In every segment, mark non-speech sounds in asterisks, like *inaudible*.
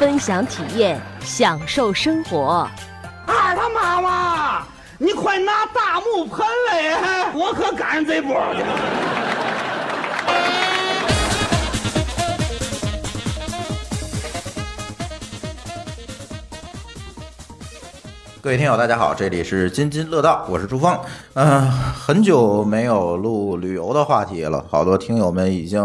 分享体验，享受生活。二他妈妈，你快拿大木盆来，我可赶上这波了。各位听友，大家好，这里是津津乐道，我是朱峰。嗯、很久没有录旅游的话题了，好多听友们已经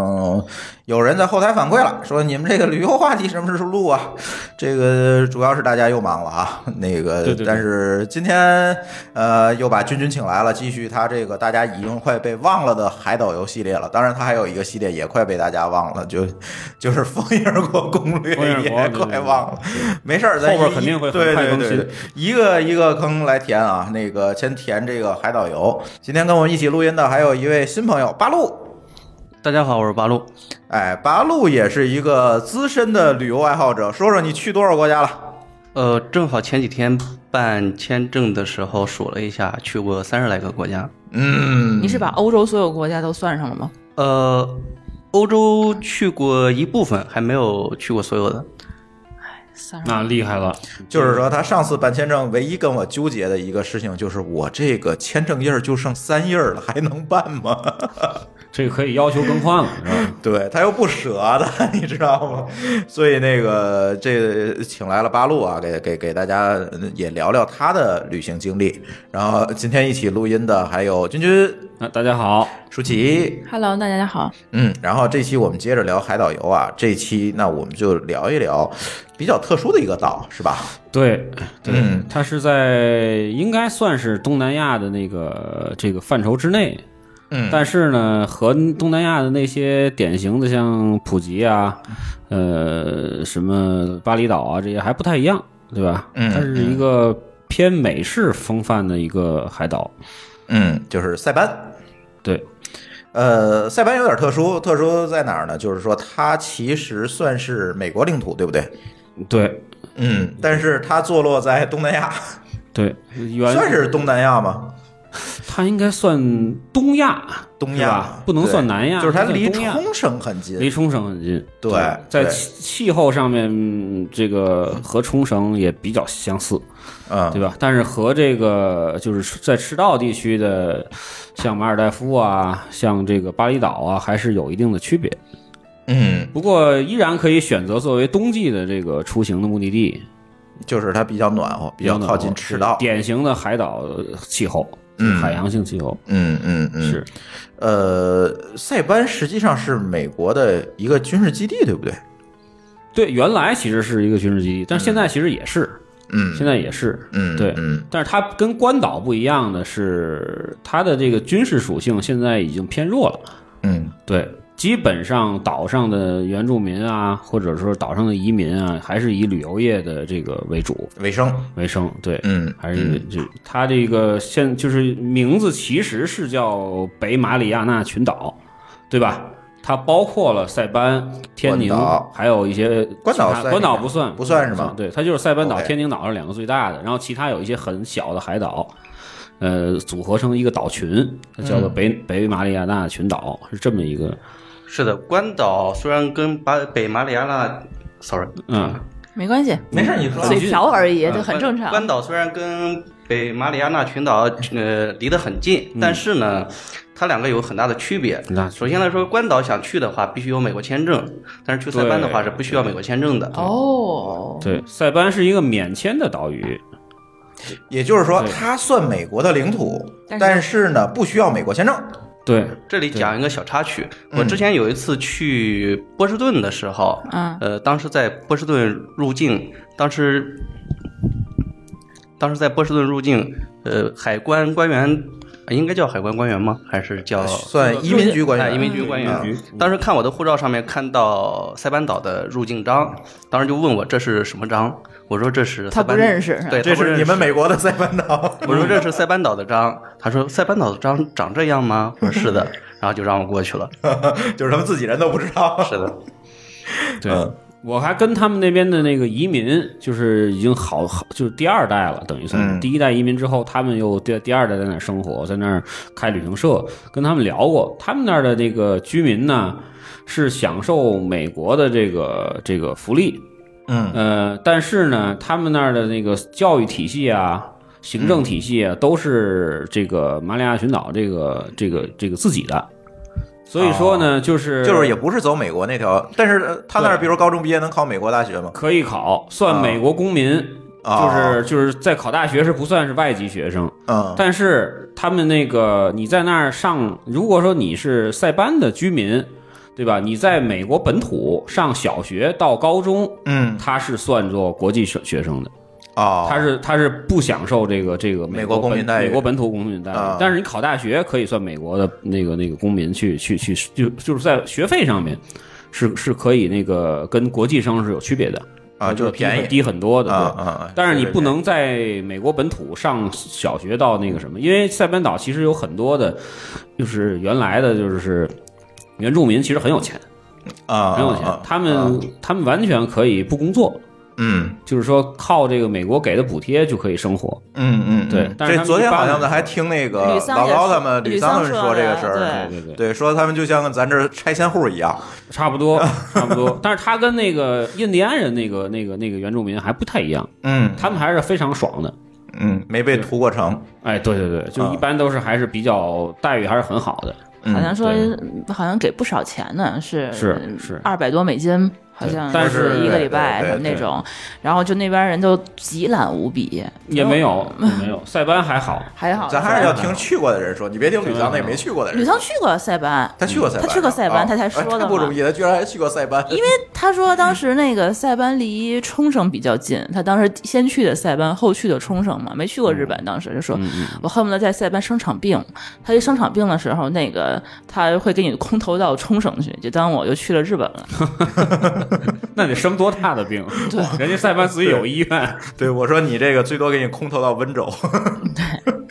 有人在后台反馈了，说你们这个旅游话题什么时候录啊？这个主要是大家又忙了啊，那个，对对对但是今天呃又把君君请来了，继续他这个大家已经快被忘了的海岛游系列了。当然，他还有一个系列也快被大家忘了，就就是《风影国攻略也快忘了。没事儿，咱后边一肯定会对对对，一个一个坑来填啊。那个先填这个海岛游。今天跟我们一起录音的还有一位新朋友八路。大家好，我是八路。哎，八路也是一个资深的旅游爱好者，说说你去多少国家了？呃，正好前几天办签证的时候数了一下，去过三十来个国家。嗯，你是把欧洲所有国家都算上了吗？呃，欧洲去过一部分，还没有去过所有的。三那厉害了，就是说，他上次办签证唯一跟我纠结的一个事情，就是我这个签证页儿就剩三页儿了，还能办吗？*laughs* 这个可以要求更换了，*laughs* 是吧？对他又不舍得，*laughs* 你知道吗？所以那个这请来了八路啊，给给给大家呃也聊聊他的旅行经历。然后今天一起录音的还有君君、那大家好，舒淇，Hello，大家好。嗯，然后这期我们接着聊海岛游啊，这期那我们就聊一聊比较特殊的一个岛，是吧？对对嗯，它是在应该算是东南亚的那个这个范畴之内，嗯但是呢，和东南亚的那些典型的像普吉啊，呃，什么巴厘岛啊这些还不太一样，对吧？嗯它是一个偏美式风范的一个海岛，嗯，就是塞班。对，呃，塞班有点特殊，特殊在哪儿呢？就是说它其实算是美国领土，对不对？对嗯，但是它坐落在东南亚，对，原算是东南亚吗？*laughs* 它应该算东亚，东亚不能算南亚，就是它离冲绳很近。离冲绳很近。对在对气气候上面，嗯这个和冲绳也比较相似，嗯，对吧？但是和这个就是在赤道地区的，像马尔代夫啊，像这个巴厘岛啊，还是有一定的区别。嗯，不过依然可以选择作为冬季的这个出行的目的地，就是它比较暖和，比较靠近赤道。典型的海岛气候，嗯。海洋性气候。嗯嗯嗯，是。呃，塞班实际上是美国的一个军事基地，对不对？对，原来其实是一个军事基地，但是现在其实也是，嗯，现在也是，嗯对，嗯。但是它跟关岛不一样的是，它的这个军事属性现在已经偏弱了。嗯。对，基本上岛上的原住民啊，或者说岛上的移民啊，还是以旅游业的这个为主为生。为生。对，嗯还是以这它这个现就是名字其实是叫北马里亚纳群岛，对吧？它包括了塞班、天宁，还有一些关岛关岛不算，不算是吗对，它就是塞班岛、天宁岛是两个最大的，然后其他有一些很小的海岛，呃，组合成一个岛群，它叫做北、北马里亚纳群岛，是这么一个，是的，关岛虽然跟巴北马里亚纳，sorry，嗯，没关系，没事，你说。嘴瓢而已，呃这很正常。关岛虽然跟北马里亚纳群岛呃离得很近，但是呢，它两个有很大的区别。首先来说，关岛想去的话，必须有美国签证；但是去塞班的话是不需要美国签证的。哦，对，塞班是一个免签的岛屿，也就是说，它算美国的领土，但是但是呢，不需要美国签证。对，这里讲一个小插曲，嗯我之前有一次去波士顿的时候，嗯。呃，当时在波士顿入境，当时当时在波士顿入境，呃，海关官员应该叫海关官员吗？还是叫算移民局官员，哎移民局官员嗯。当时看我的护照上面看到塞班岛的入境章，当时就问我这是什么章，我说这是他不塞班认识对，这是你们美国的塞班岛。*laughs* 我说这是塞班岛的章，他说塞班岛的章长这样吗？我说是的，*laughs* 然后就让我过去了。*laughs* 就是他们自己人都不知道。是的，对嗯，我还跟他们那边的那个移民，就是已经好好，就是第二代了，等于算第一代移民之后，他们又第第二代在那儿生活，在那儿开旅行社，跟他们聊过，他们那儿的这个居民呢是享受美国的这个这个福利，嗯。呃，但是呢，他们那儿的那个教育体系啊。行政体系啊，都是这个马里亚群岛这个这个这个自己的，所以说呢，就是就是也不是走美国那条，但是呃他那儿比如高中毕业能考美国大学吗？可以考，算美国公民，啊。就是就是在考大学是不算是外籍学生，嗯。但是他们那个你在那儿上，如果说你是塞班的居民，对吧？你在美国本土上小学到高中，嗯。他是算作国际学学生的，哦，他是他是不享受这个这个美国公民待遇。美国本土公民待遇。啊，但是你考大学可以算美国的那个那个公民去去去，就就是在学费上面是是可以那个跟国际生是有区别的。啊就是便宜。低很多的对。啊啊，但是你不能在美国本土上小学到那个什么，因为塞班岛其实有很多的，就是原来的就是原住民，其实很有钱，啊，很有钱啊，他们他们完全可以不工作，嗯。就是说靠这个美国给的补贴就可以生活。嗯嗯，对嗯但是这昨天好像咱还听那个老高他们吕吕桑他们说这个事儿，对。对对对，说他们就像咱这儿拆迁户一样，*laughs* 差不多 *laughs* 差不多。但是他跟那个印第安人那个那个那个原住民还不太一样，嗯。他们还是非常爽的。嗯，没被屠过城，哎，对对对，就啊一般都是还是比较待遇还是很好的。嗯。好像说好像给不少钱呢，是是是二百多美金，好像但是一个礼拜什么那种，然后就那边人都极懒无比，也没有，也没有，塞班还好。*laughs* 还好。咱还是要听去过的人说，你别听吕桑那没去过的人。吕桑去过塞班，他去过塞班，他去过塞班啊他才说的不容易，他居然还去过塞班，因为他说当时那个塞班离冲绳比较近，他当时先去的塞班，后去的冲绳嘛，没去过日本，当时就说。我恨不得在塞班生场病，他一生场病的时候，那个他会给你空投到冲绳去，就当我就去了日本了。*laughs* *laughs* 那得生多大的病？对，人家塞班自己有医院。对，我说你这个最多给你空投到温州。对 *laughs*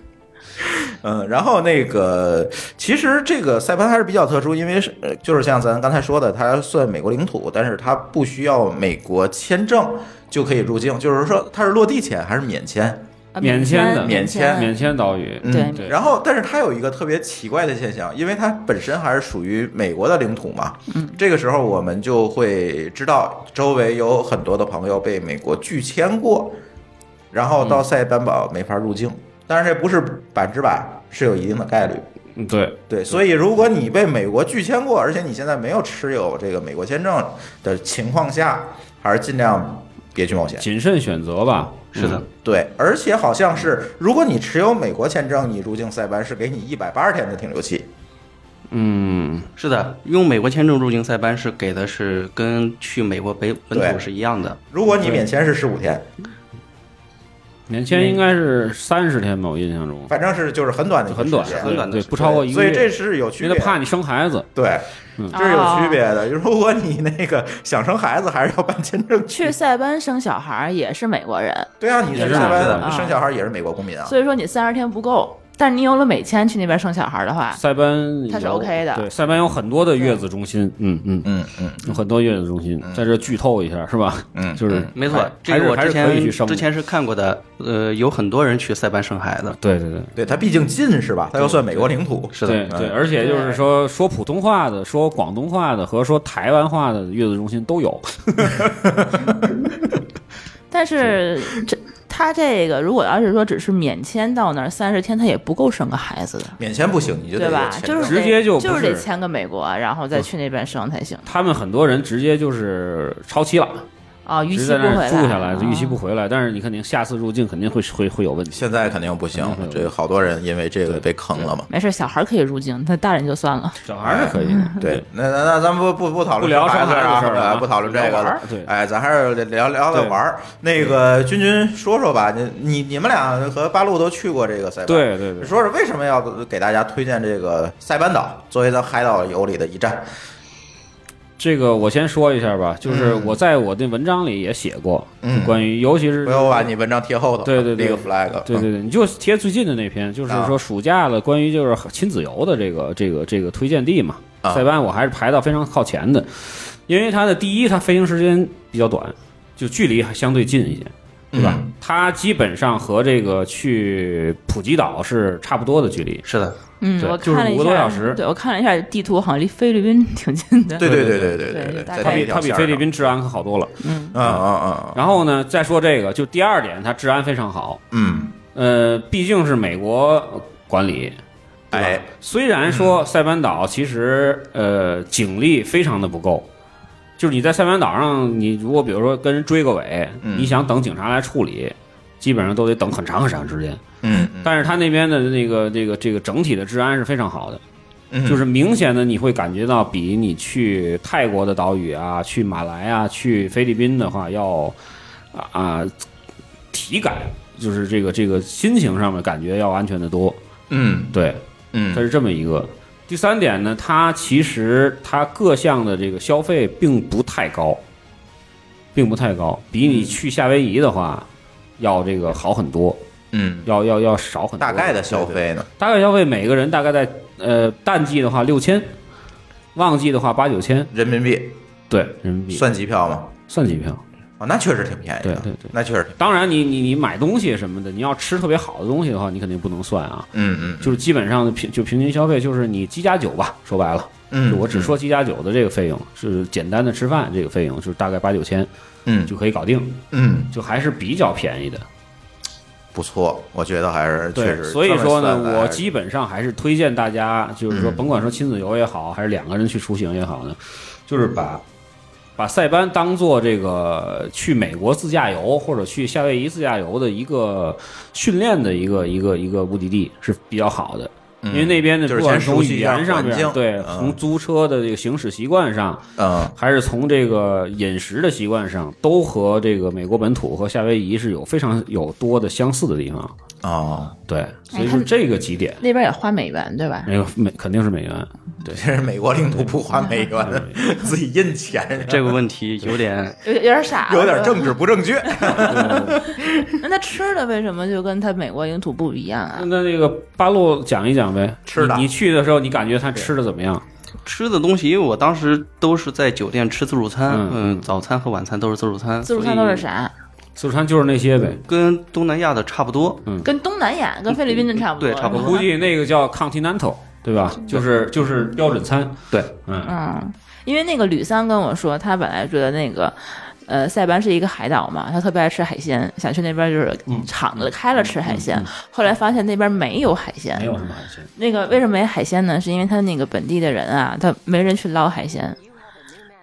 嗯，然后那个，其实这个塞班还是比较特殊，因为是呃就是像咱刚才说的，它算美国领土，但是它不需要美国签证就可以入境，就是说它是落地签还是免签？啊免签的免签免签岛屿，嗯对对然后，但是它有一个特别奇怪的现象，因为它本身还是属于美国的领土嘛。嗯，这个时候我们就会知道，周围有很多的朋友被美国拒签过，然后到塞班岛没法入境。但是，这不是百分之百，是有一定的概率。嗯对，对，所以如果你被美国拒签过，而且你现在没有持有这个美国签证的情况下，还是尽量别去冒险。谨慎选择吧。是的嗯，对，而且好像是，如果你持有美国签证，你入境塞班是给你一百八十天的停留期。嗯，是的，用美国签证入境塞班是给的是跟去美国本本土是一样的。如果你免签是十五天，免签应该是三十天吧，我印象中反正是就是很短的一个很短，时间对，很短的时间不超过一个月。所以这是有区别的。因为他怕你生孩子。对，嗯这是有区别的。如果你那个想生孩子，还是要办签证去塞班生小孩儿也是美国人，对啊，你也是是塞班生小孩也是美国公民啊。所以说你三十天不够，但是你有了美签去那边生小孩的话，塞班它是 OK 的对，塞班有很多的月子中心，嗯嗯，嗯嗯有很多月子中心，在这剧透一下是吧？嗯，就是嗯没错还，这个我之前之前是看过的。呃，有很多人去塞班生孩子。对对对。对它毕竟近是吧？它又算美国领土。是的，对对，而且就是说说普通话的、说广东话的和说台湾话的月子中心都有。*laughs* 但是这他这个如果要是说只是免签到那儿三十天，他也不够生个孩子的，免签不行，你就得对吧？有签证就是直接就就是得签个美国，然后再去那边生才行。他们很多人直接就是超期了，啊，逾期不回来，住下来，就逾期啊不回来。但是你肯定下次入境肯定会会会有问题。现在肯定不行嗯，这个好多人因为这个被坑了嘛。没事，小孩可以入境，那大人就算了。小孩是可以，对，那那那咱不不不讨论不聊生孩子生孩子的事儿了不讨论这个了。对哎，咱还是聊聊聊玩儿。那个君君说说吧，你你你们俩和八路都去过这个塞班，对对对说说为什么要给大家推荐这个塞班岛作为咱海岛游里的一站？这个我先说一下吧，就是嗯我在我的文章里也写过，嗯关于尤其是不要把你文章贴后头，对对对立个 flag。对对对，你就贴最近的那篇，就是啊说暑假了，关于就是亲子游的这个这个这个推荐地嘛。啊塞班我还是排到非常靠前的，因为它的第一，它飞行时间比较短，就距离还相对近一些，对吧？嗯它基本上和这个去普吉岛是差不多的距离。是的，嗯，就是五个多小时对我看了一下地图，好像离菲律宾 *laughs* 挺近的。对对对对对对对，大概在这条它比菲律宾治安可好多了。嗯，啊啊啊，然后呢，再说这个，就第二点，它治安非常好。嗯，呃，毕竟是美国管理，哎，虽然说塞班岛其实呃警力非常的不够，就是你在塞班岛上，你如果比如说跟人追个尾，嗯你想等警察来处理，基本上都得等很长很长时间。嗯嗯但是他那边的那个这个这个整体的治安是非常好的，嗯，就是明显的你会感觉到比你去泰国的岛屿啊、去马来啊、去菲律宾的话要啊啊体感，就是这个这个心情上面感觉要安全的多。嗯对，它嗯是这么一个。第三点呢，它其实它各项的这个消费并不太高，并不太高，比你去夏威夷的话要这个好很多，嗯，要要要少很多。大概的消费呢？大概消费每个人大概在呃淡季的话六千，旺季的话八九千，人民币对人民币算机票吗？算机票。哦，那确实挺便宜的。对对对那确实挺。当然你，你你买东西什么的，你要吃特别好的东西的话，你肯定不能算啊。嗯嗯，就是基本上的平就平均消费就是你机加酒吧，说白了。嗯，就我只说机加酒的这个费用是简单的吃饭这个费用，就是大概八九千嗯就可以搞定，嗯就还是比较便宜的。不错，我觉得还是确，实。所以说呢，我基本上还是推荐大家，就是说，嗯甭管说亲子游也好，还是两个人去出行也好呢，就是把把塞班当做这个去美国自驾游或者去夏威夷自驾游的一个训练的一个一个一个目的地是比较好的。因为那边的不管从先熟悉一下语言上面，对，嗯从租车的这个行驶习惯上，嗯还是从这个饮食的习惯上，都和这个美国本土和夏威夷是有非常有多的相似的地方。哦，对，所以说这个几点，那边也花美元对吧？没有美肯定是美元。对这是美国领土不花美元，*laughs* 自己印钱，这个问题有点有有点傻，有点政治不正确。*laughs* 那他吃的为什么就跟他美国领土不一样啊？那那个八路讲一讲呗，吃的你你去的时候，你感觉他吃的怎么样？吃的东西，因为我当时都是在酒店吃自助餐，嗯嗯，早餐和晚餐都是自助餐，自助餐都是啥？自助餐就是那些呗。跟东南亚的差不多。嗯跟东南亚、跟菲律宾的差不多。对差不多我估计那个叫 Continental，对吧？就是就是标准餐。对，嗯，嗯，因为那个吕桑跟我说，他本来觉得那个。呃，塞班是一个海岛嘛，他特别爱吃海鲜，想去那边就是厂子开了吃海鲜。后来发现那边没有海鲜，没有什么海鲜。那个为什么没海鲜呢？是因为他那个本地的人啊，他没人去捞海鲜，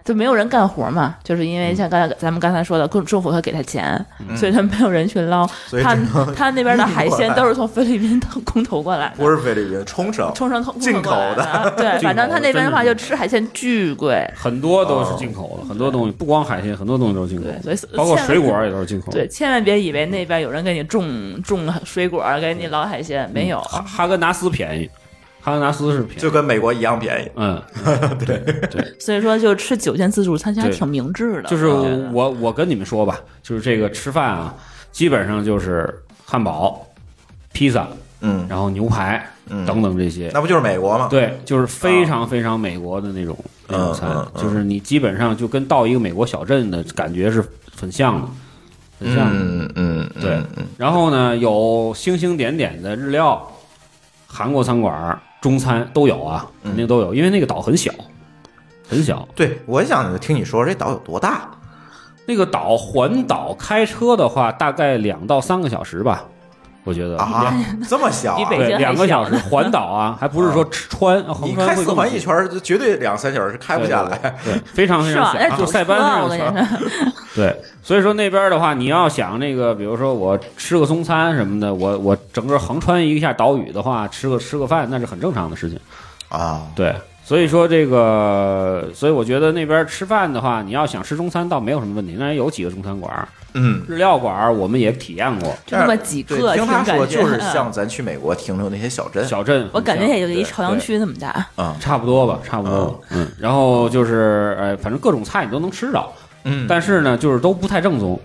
就没有人干活嘛。就是因为像刚才咱们刚才说的，政政府会给他钱，所以他没有人去捞。*laughs* 他他那边的海鲜都是从菲律宾空投过来的。不是菲律宾，冲绳冲绳空进口的的，对，反正他那边的话就吃海鲜巨贵，很多都是进口的，很多东西不光海鲜，很多东西都是进口对，的，所以包括水果也都是进口的。对，千万别以为那边有人给你种种水果，给你捞海鲜，没有。哈哈根达斯便宜，哈根达斯是便宜。就跟美国一样便宜。嗯，*laughs* 对对所以说，就吃酒店自助餐其实还挺明智的。就是我我我跟你们说吧，就是这个吃饭啊，基本上就是汉堡、披萨，嗯，然后牛排嗯等等这些。那不就是美国吗？对，就是非常非常美国的那种那种餐嗯，嗯就是你基本上就跟到一个美国小镇的感觉是很像的，很像的。嗯嗯，嗯对嗯然后呢，有星星点点的日料、韩国餐馆、中餐都有啊，嗯肯定都有，因为那个岛很小，很小。对，我想听你说这岛有多大？那个岛环岛开车的话，大概两到三个小时吧。我觉得啊，这么小两个小时环岛啊，还不是说穿横你开四环一圈绝对两三小时是开不下来。对，对非常非？常小，就塞班车啊我非常小。跟你说，*laughs* 对，所以说那边的话，你要想那个，比如说我吃个中餐什么的，我我整个横穿一下岛屿的话，吃个吃个饭，那是很正常的事情。啊，对，所以说这个，所以我觉得那边吃饭的话，你要想吃中餐倒没有什么问题，那儿有几个中餐馆儿，嗯，日料馆儿我们也体验过，就那么几个，听他说，感觉。就是嗯像咱去美国停留那些小镇，*laughs* 小镇，我感觉也就一朝阳区那么大。啊，差不多吧，差不多，嗯，然后就是，呃，反正各种菜你都能吃着，嗯，但是呢，就是都不太正宗，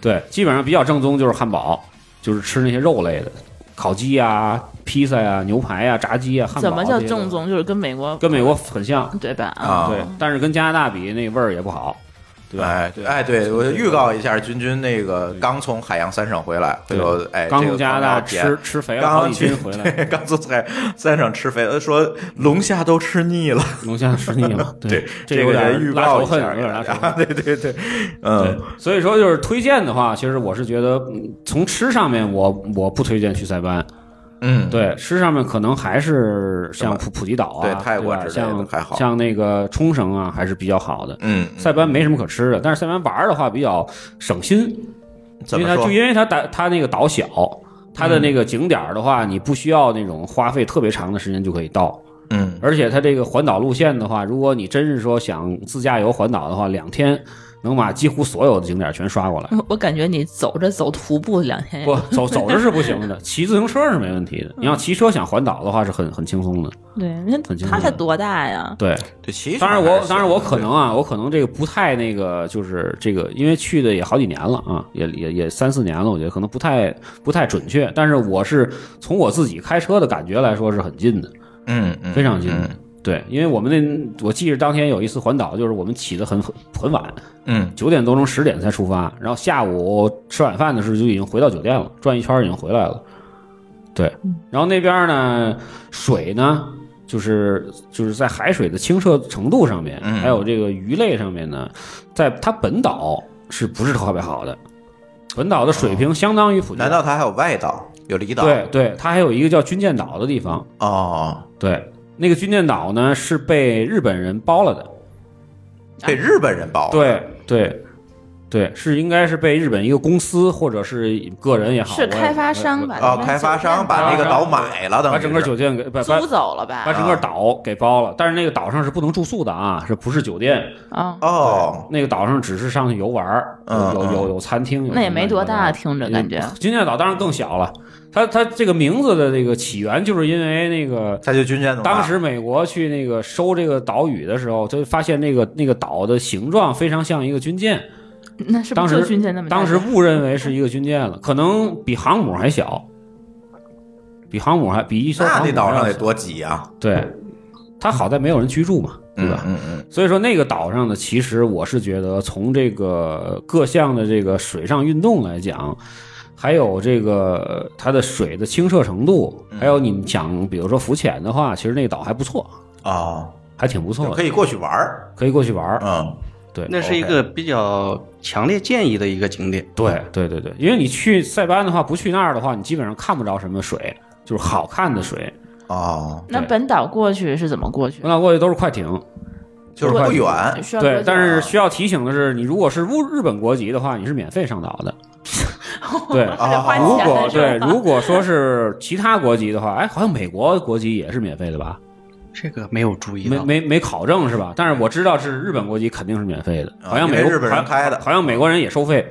对，基本上比较正宗就是汉堡，就是吃那些肉类的，烤鸡呀、披萨呀、牛排呀、炸鸡呀、汉堡。怎么叫正？宗？就是跟美国跟美国很像，对吧？啊对，但是跟加拿大比，那味儿也不好，对吧？哎，对，哎，对我预告一下，君君那个刚从海洋三省回来，回头哎，刚从加拿大吃吃肥了刚回来，*laughs* 刚从海三省吃肥了，说龙虾都吃腻了。龙虾吃腻了，*laughs* 对，这有点个人预拉仇恨，告一下有点拉仇恨。啊对对对，嗯，，所以说就是推荐的话，其实我是觉得嗯从吃上面我，我不推荐去塞班。嗯，对，吃上面可能还是像普普吉岛啊，对泰国吧？之类的像还好。像那个冲绳啊，还是比较好的。嗯，塞班没什么可吃的，但是塞班玩儿的话比较省心，因为它就？因为它岛它那个岛小，它的那个景点儿的话，你不需要那种花费特别长的时间就可以到。嗯。而且它这个环岛路线的话，如果你真是说想自驾游环岛的话，两天能把几乎所有的景点全刷过来。*laughs* 我感觉你走着走徒步两天，不走走着是不行的，*laughs* 骑自行车是没问题的。你要骑车想环岛的话是很很轻松的。对，那很轻松他才多大呀？对，对，其实当然我当然我可能啊，我可能这个不太那个，就是这个，因为去的也好几年了啊，也也也三四年了，我觉得可能不太不太准确。但是我是从我自己开车的感觉来说是很近的，嗯嗯非常近的。嗯对，因为我们那我记着当天有一次环岛，就是我们起得很很很晚，嗯九点多钟十点才出发，然后下午吃晚饭的时候就已经回到酒店了，转一圈已经回来了。对，然后那边呢，水呢，就是就是在海水的清澈程度上面，嗯还有这个鱼类上面呢，在它本岛是不是特别好的？本岛的水平相当于普难道它还有外岛有离岛？对对，它还有一个叫军舰岛的地方，哦，对，那个军舰岛呢是被日本人包了的，被日本人包了。对对对，是应该是被日本一个公司或者是个人也好，是开发商把哦，开发商把那个岛买了，等把整个酒店给租走了吧？把整个岛给包了，但是那个岛上是不能住宿的啊，是不是酒店？啊，哦，那个岛上只是上去游玩，有有有餐厅，有那也没多大，听着感觉。军舰岛当然更小了，它它这个名字的这个起源就是因为那个他就军舰当时美国去那个收这个岛屿的时候，就发现那个那个岛的形状非常像一个军舰，那是当时军舰那么？当时误认为是一个军舰了，可能比航母还小，比航母还比一艘那航母那岛上得多挤啊，对，它好在没有人居住嘛，对吧？嗯嗯所以说那个岛上呢，其实我是觉得从这个各项的这个水上运动来讲，还有这个它的水的清澈程度，嗯还有你们想比如说浮潜的话，其实那个岛还不错，嗯，哦，还挺不错的，可以过去玩儿。可以过去玩儿。嗯，对，那是一个比较强烈建议的一个景点。对对对对，因为你去塞班的话，不去那儿的话，你基本上看不着什么水，就是好看的水。哦，那本岛过去是怎么过去本？岛过去都是快艇，就是不远。对但是需要提醒的是，你如果是日日本国籍的话，你是免费上岛的。对，*laughs* 如果对，如果说是其他国籍的话，哎，好像美国国籍也是免费的吧？这个没有注意没，没没考证是吧？但是我知道是日本国籍肯定是免费的，好像美国日本人开的哦好像美国人也收费，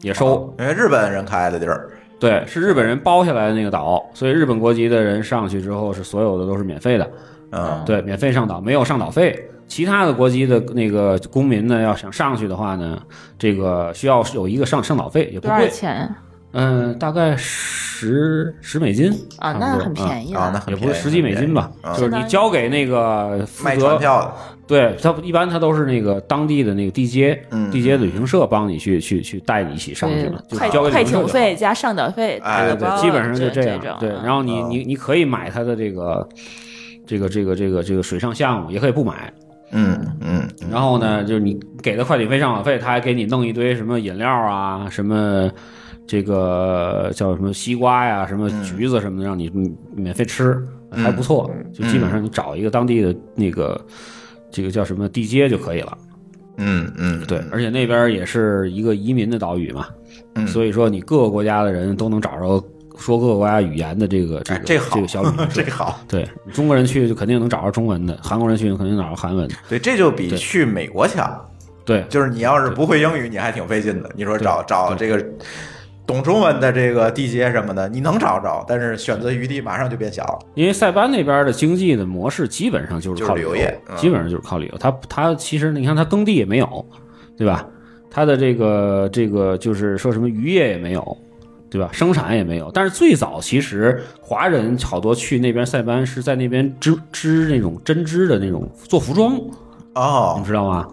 也收。因为日本人开的地儿。对，是日本人包下来的那个岛，所以日本国籍的人上去之后是所有的都是免费的，嗯，对，免费上岛，没有上岛费。其他的国籍的那个公民呢，要想上去的话呢，这个需要有一个上上岛费，也不多少贵，钱嗯，大概十十美金啊？差不多那很便宜啊，那。很便宜也不是十几美金吧，就是你交给那个负卖责船票的。对他一般他都是那个当地的那个地接，嗯地接旅行社帮你去去去带你一起上去了，就交给旅行费加上岛费，哎对对，基本上就这样。对，然后你哦你你可以买他的这个这个这个这个这个水上项目，也可以不买。嗯嗯，然后呢，就是你给的快递费、上网费，他还给你弄一堆什么饮料啊，什么这个叫什么西瓜呀、什么橘子什么的，让你嗯免费吃，还不错。就基本上你找一个当地的那个这个叫什么地接就可以了。嗯嗯，对，而且那边也是一个移民的岛屿嘛，嗯所以说你各个国家的人都能找着说各个国家语言的这个这个哎这好这个小旅行社。这好，对，中国人去就肯定能找着中文的，韩国人去肯定找着韩文的。对，这就比去美国强。对，就是你要是不会英语，你还挺费劲的。你说找找这个懂中文的这个地接什么的，你能找着，但是选择余地马上就变小了。因为塞班那边的经济的模式基本上就是靠就是旅游业嗯基本上就是靠旅游。它它其实你看它耕地也没有，对吧？它的这个这个就是说什么渔业也没有，对吧？生产也没有。但是最早其实华人好多去那边塞班是在那边织织那种针织的那种做服装，你哦你，知道吗？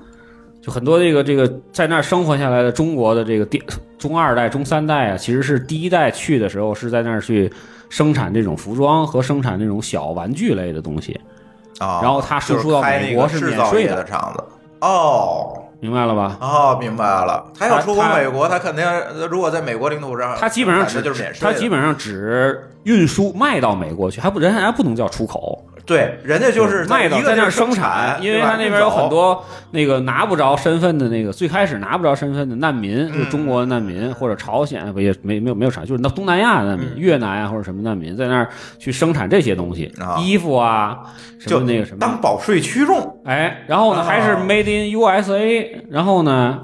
就很多这个这个在那儿生活下来的中国的这个第中二代、中三代啊，其实是第一代去的时候是在那儿去生产这种服装和生产这种小玩具类的东西，啊，然后他输出到美国是免税的的厂子。哦明白了吧？哦，明白了。他要出口美国，他肯定如果在美国领土上，他基本上只那就是免税他。基本上只运输卖到美国去，还不人还不能叫出口，对，人家就是卖到在那儿生产，因为他那边有很多那个拿不着身份的那个，最开始拿不着身份的难民，嗯就是中国难民或者朝鲜不也没没有没有啥，就是那东南亚难民、越南啊或者什么难民，在那儿去生产这些东西，啊衣服啊什就么那个什么，当保税区用。哎，然后呢啊还是 Made in USA，然后呢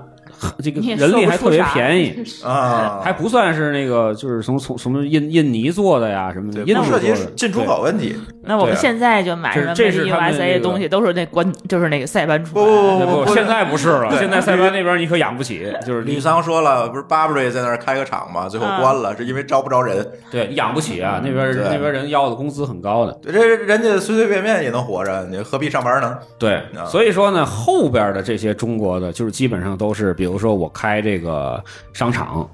这个人力还特别便宜。啊，还不算是那个，就是从从什么印印尼做的呀，什么的，印度涉及的进出口问题。那我们现在就买什么这这是 USA 的东西，都是那关，就是那个塞班出不。不不不，不，现在不是了，现在塞班那边你可养不起，就是吕你桑说了，不是 Burberry 在那儿开个厂嘛，最后啊关了，是因为招不着人。对养不起啊，那边对那边人要的工资很高的，对，这人家随随便便也能活着，你何必上班呢？对啊，所以说呢，后边的这些中国的，就是基本上都是，比如说我开这个商场。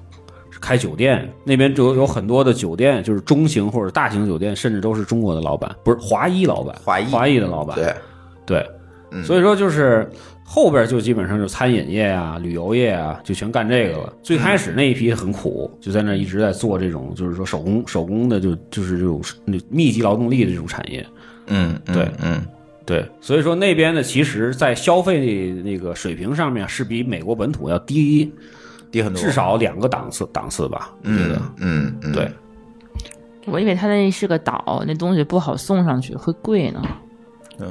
开酒店那边就有很多的酒店，就是中型或者大型酒店，甚至都是中国的老板，不是华裔老板，华裔。华裔的老板，对，对，嗯。所以说就是后边就基本上就餐饮业啊、旅游业啊，就全干这个了。最开始那一批很苦，就在那一直在做这种，就是说手工手工的就，就是这种密集劳动力的这种产业。嗯，嗯对。嗯，对，所以说那边呢，其实在消费那个水平上面是比美国本土要低低很多，至少两个档次档次吧，我觉嗯得。嗯嗯，对，我以为它那是个岛，那东西不好送上去，会贵呢。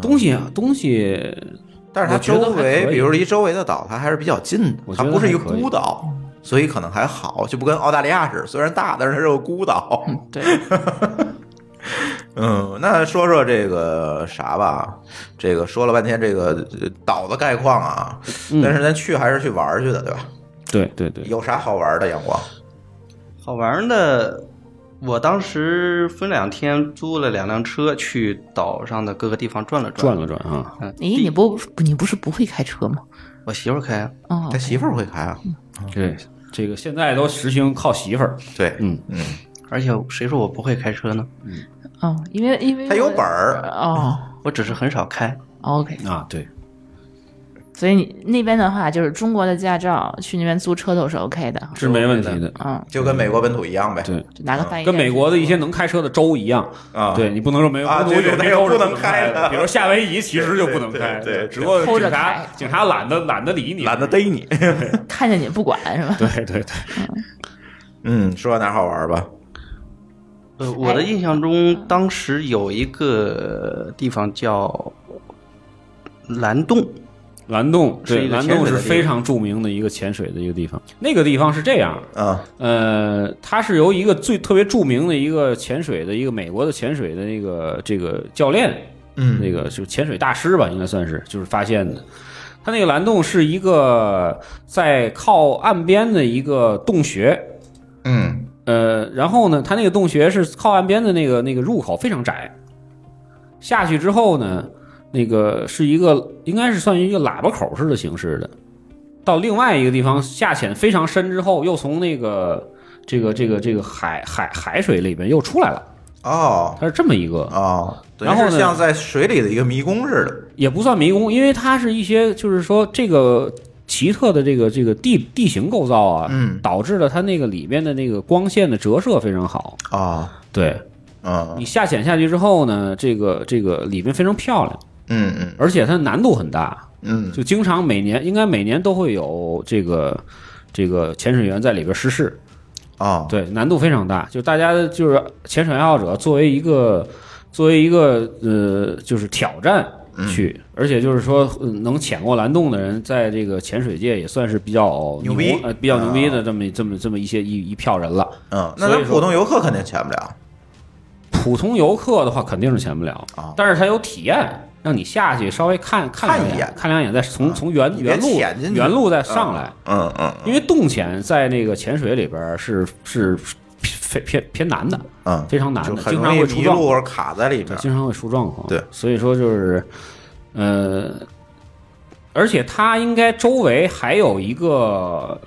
东西啊，东西，但是它周围，比如离周围的岛，它还是比较近的，它不是一个孤岛，所以可能还好，就不跟澳大利亚似的，虽然大，但是它是个孤岛。对，*laughs* 嗯，那说说这个啥吧，这个说了半天这个呃岛的概况啊，嗯但是咱去还是去玩去的，对吧？对对对，有啥好玩的？阳光好玩的，我当时分两天租了两辆车去岛上的各个地方转了转转了转啊，嗯，咦，你不你不是不会开车吗？我媳妇儿开，哦他，媳妇儿会开啊？对，这个现在都实行靠媳妇儿，对，嗯嗯，而且谁说我不会开车呢？嗯哦，因为因为他有本儿哦我只是很少开。，OK。啊，对，所以你那边的话，就是中国的驾照去那边租车都是 OK 的。是没问题的。嗯，就跟美国本土一样呗。对，就拿个翻译跟美国的一些能开车的州一样，啊，对你不能说没有啊不能对对对有些州是不能开比如夏威夷其实就不能开，对只不过偷着警察开。警察懒得懒得理你，懒得逮你。*laughs* 看见你不管是吧？对对对，嗯，说哪好玩吧？呃，我的印象中，当时有一个地方叫蓝洞，蓝洞对是一个蓝洞是非常著名的一个潜水的一个地方，那个地方是这样，啊，呃，它是由一个最特别著名的一个潜水的一个美国的潜水的那个这个教练，嗯。那个就潜水大师吧，应该算是，就是发现的。它那个蓝洞是一个在靠岸边的一个洞穴，嗯。呃，然后呢，它那个洞穴是靠岸边的那个那个入口非常窄，下去之后呢，那个是一个应该是算一个喇叭口式的形式的，到另外一个地方下潜非常深之后，又从那个这个这个这个海海海水里边又出来了，哦。它是这么一个，哦，对然后像在水里的一个迷宫似的。也不算迷宫，因为它是一些就是说这个奇特的这个这个地地形构造啊，嗯。导致了它那个里边的那个光线的折射非常好。啊，对。嗯。你下潜下去之后呢，这个这个里边非常漂亮，嗯嗯。而且它难度很大，嗯。就经常每年应该每年都会有这个这个潜水员在里边失事。啊，对，难度非常大。就大家就是潜水爱好者，作为一个作为一个呃，就是挑战去，而且就是说、呃能潜过蓝洞的人，在这个潜水界也算是比较牛逼。呃，比较牛逼的这么这么这么一些一一票人了。嗯，那普通游客肯定潜不了。普通游客的话肯定是潜不了，啊但是他有体验。让你下去稍微看看两眼看一眼，看两眼，再从从原原路原路再上来，嗯嗯因为洞潜在那个潜水里边是是偏偏偏难的，嗯，非常难的，经常会出状况。卡在里对，边。经常会出状况。对所以说就是，呃，而且它应该周围还有一个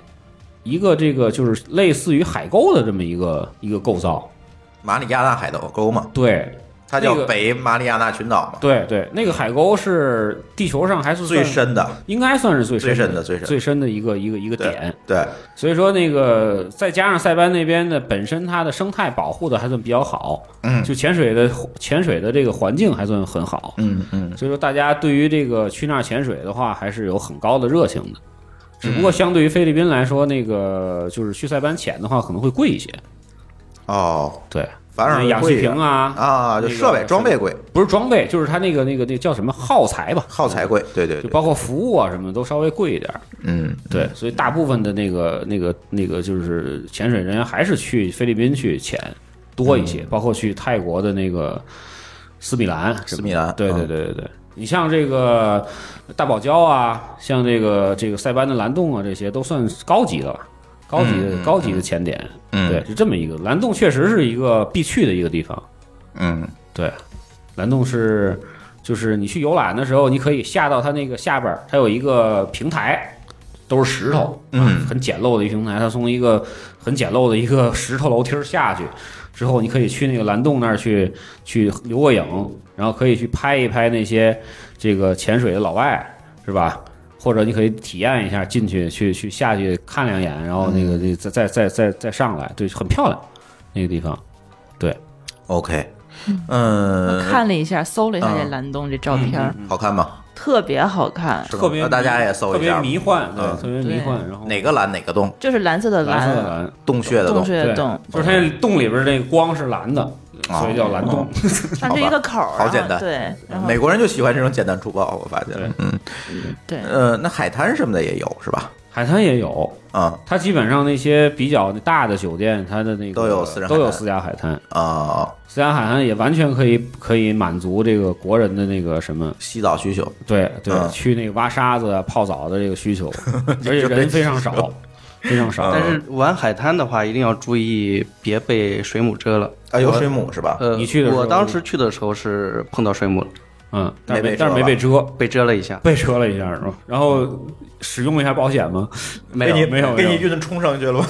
一个这个就是类似于海沟的这么一个一个构造。马里亚纳海沟沟嘛，对它叫北马里亚纳群岛嘛，对对，那个海沟是地球上还是最，深的。应该算是最最深的的最深最深的一个一个一个对点。对，所以说那个再加上塞班那边的本身它的生态保护的还算比较好，嗯就潜水的潜水的这个环境还算很好。嗯嗯所以说，大家对于这个去那儿潜水的话，还是有很高的热情的。只不过相对于菲律宾来说，那个就是去塞班潜的话，可能会贵一些。哦，对，反而氧气瓶啊，啊，就设备装备贵，不是装备，就是它那个那个那个叫什么耗材吧，耗材贵，对对对，就包括服务啊什么都稍微贵一点儿。嗯对，所以大部分的那个那个那个就是潜水人员还是去菲律宾去潜多一些，包括去泰国的那个斯米兰斯米兰对对嗯对对对。你像这个大堡礁啊，像这个这个塞班的蓝洞啊，这些都算高级的了，高级的、高级的潜点。嗯对，是这么一个蓝洞，确实是一个必去的一个地方。嗯对，蓝洞是就是你去游览的时候，你可以下到它那个下边儿，它有一个平台，都是石头，嗯啊很简陋的一平台，它从一个很简陋的一个石头楼梯儿下去。之后，你可以去那个蓝洞那儿去去留个影，然后可以去拍一拍那些这个潜水的老外，是吧？或者你可以体验一下进去去去下去看两眼，然后那个那再再再再再上来，对，很漂亮那个地方。对，OK，嗯，看了一下，搜了一下这嗯蓝洞这照片儿，好看吗？特别好看，特别大家也搜一下。特别，迷幻，对，嗯。特别迷幻。然后。哪个蓝哪个洞，就是蓝色的蓝。色的蓝，洞穴的洞，洞穴的洞，就是它那洞里边那个光是蓝的，哦所以叫蓝洞。*laughs* 上这一个口儿，好简单。对，美国人就喜欢这种简单粗暴，我发现对，嗯。对，呃，那海滩什么的也有是吧？海滩也有，啊。它基本上那些比较大的酒店，它的那个都有私人都有私家海滩，啊，私家海滩也完全可以可以满足这个国人的那个什么，洗澡需求，对对，嗯。去那个挖沙子、啊、泡澡的这个需求，*laughs* 而且人非常少，非常少。但是玩海滩的话，一定要注意别被水母蛰了。啊，有水母是吧？呃，你去的时候我当时去的时候是碰到水母了，嗯，但是没被但是没被蛰，被蛰了一下。被蛰了一下是吧？然后使用一下保险吗？没有给你没有给你运冲上去了吗？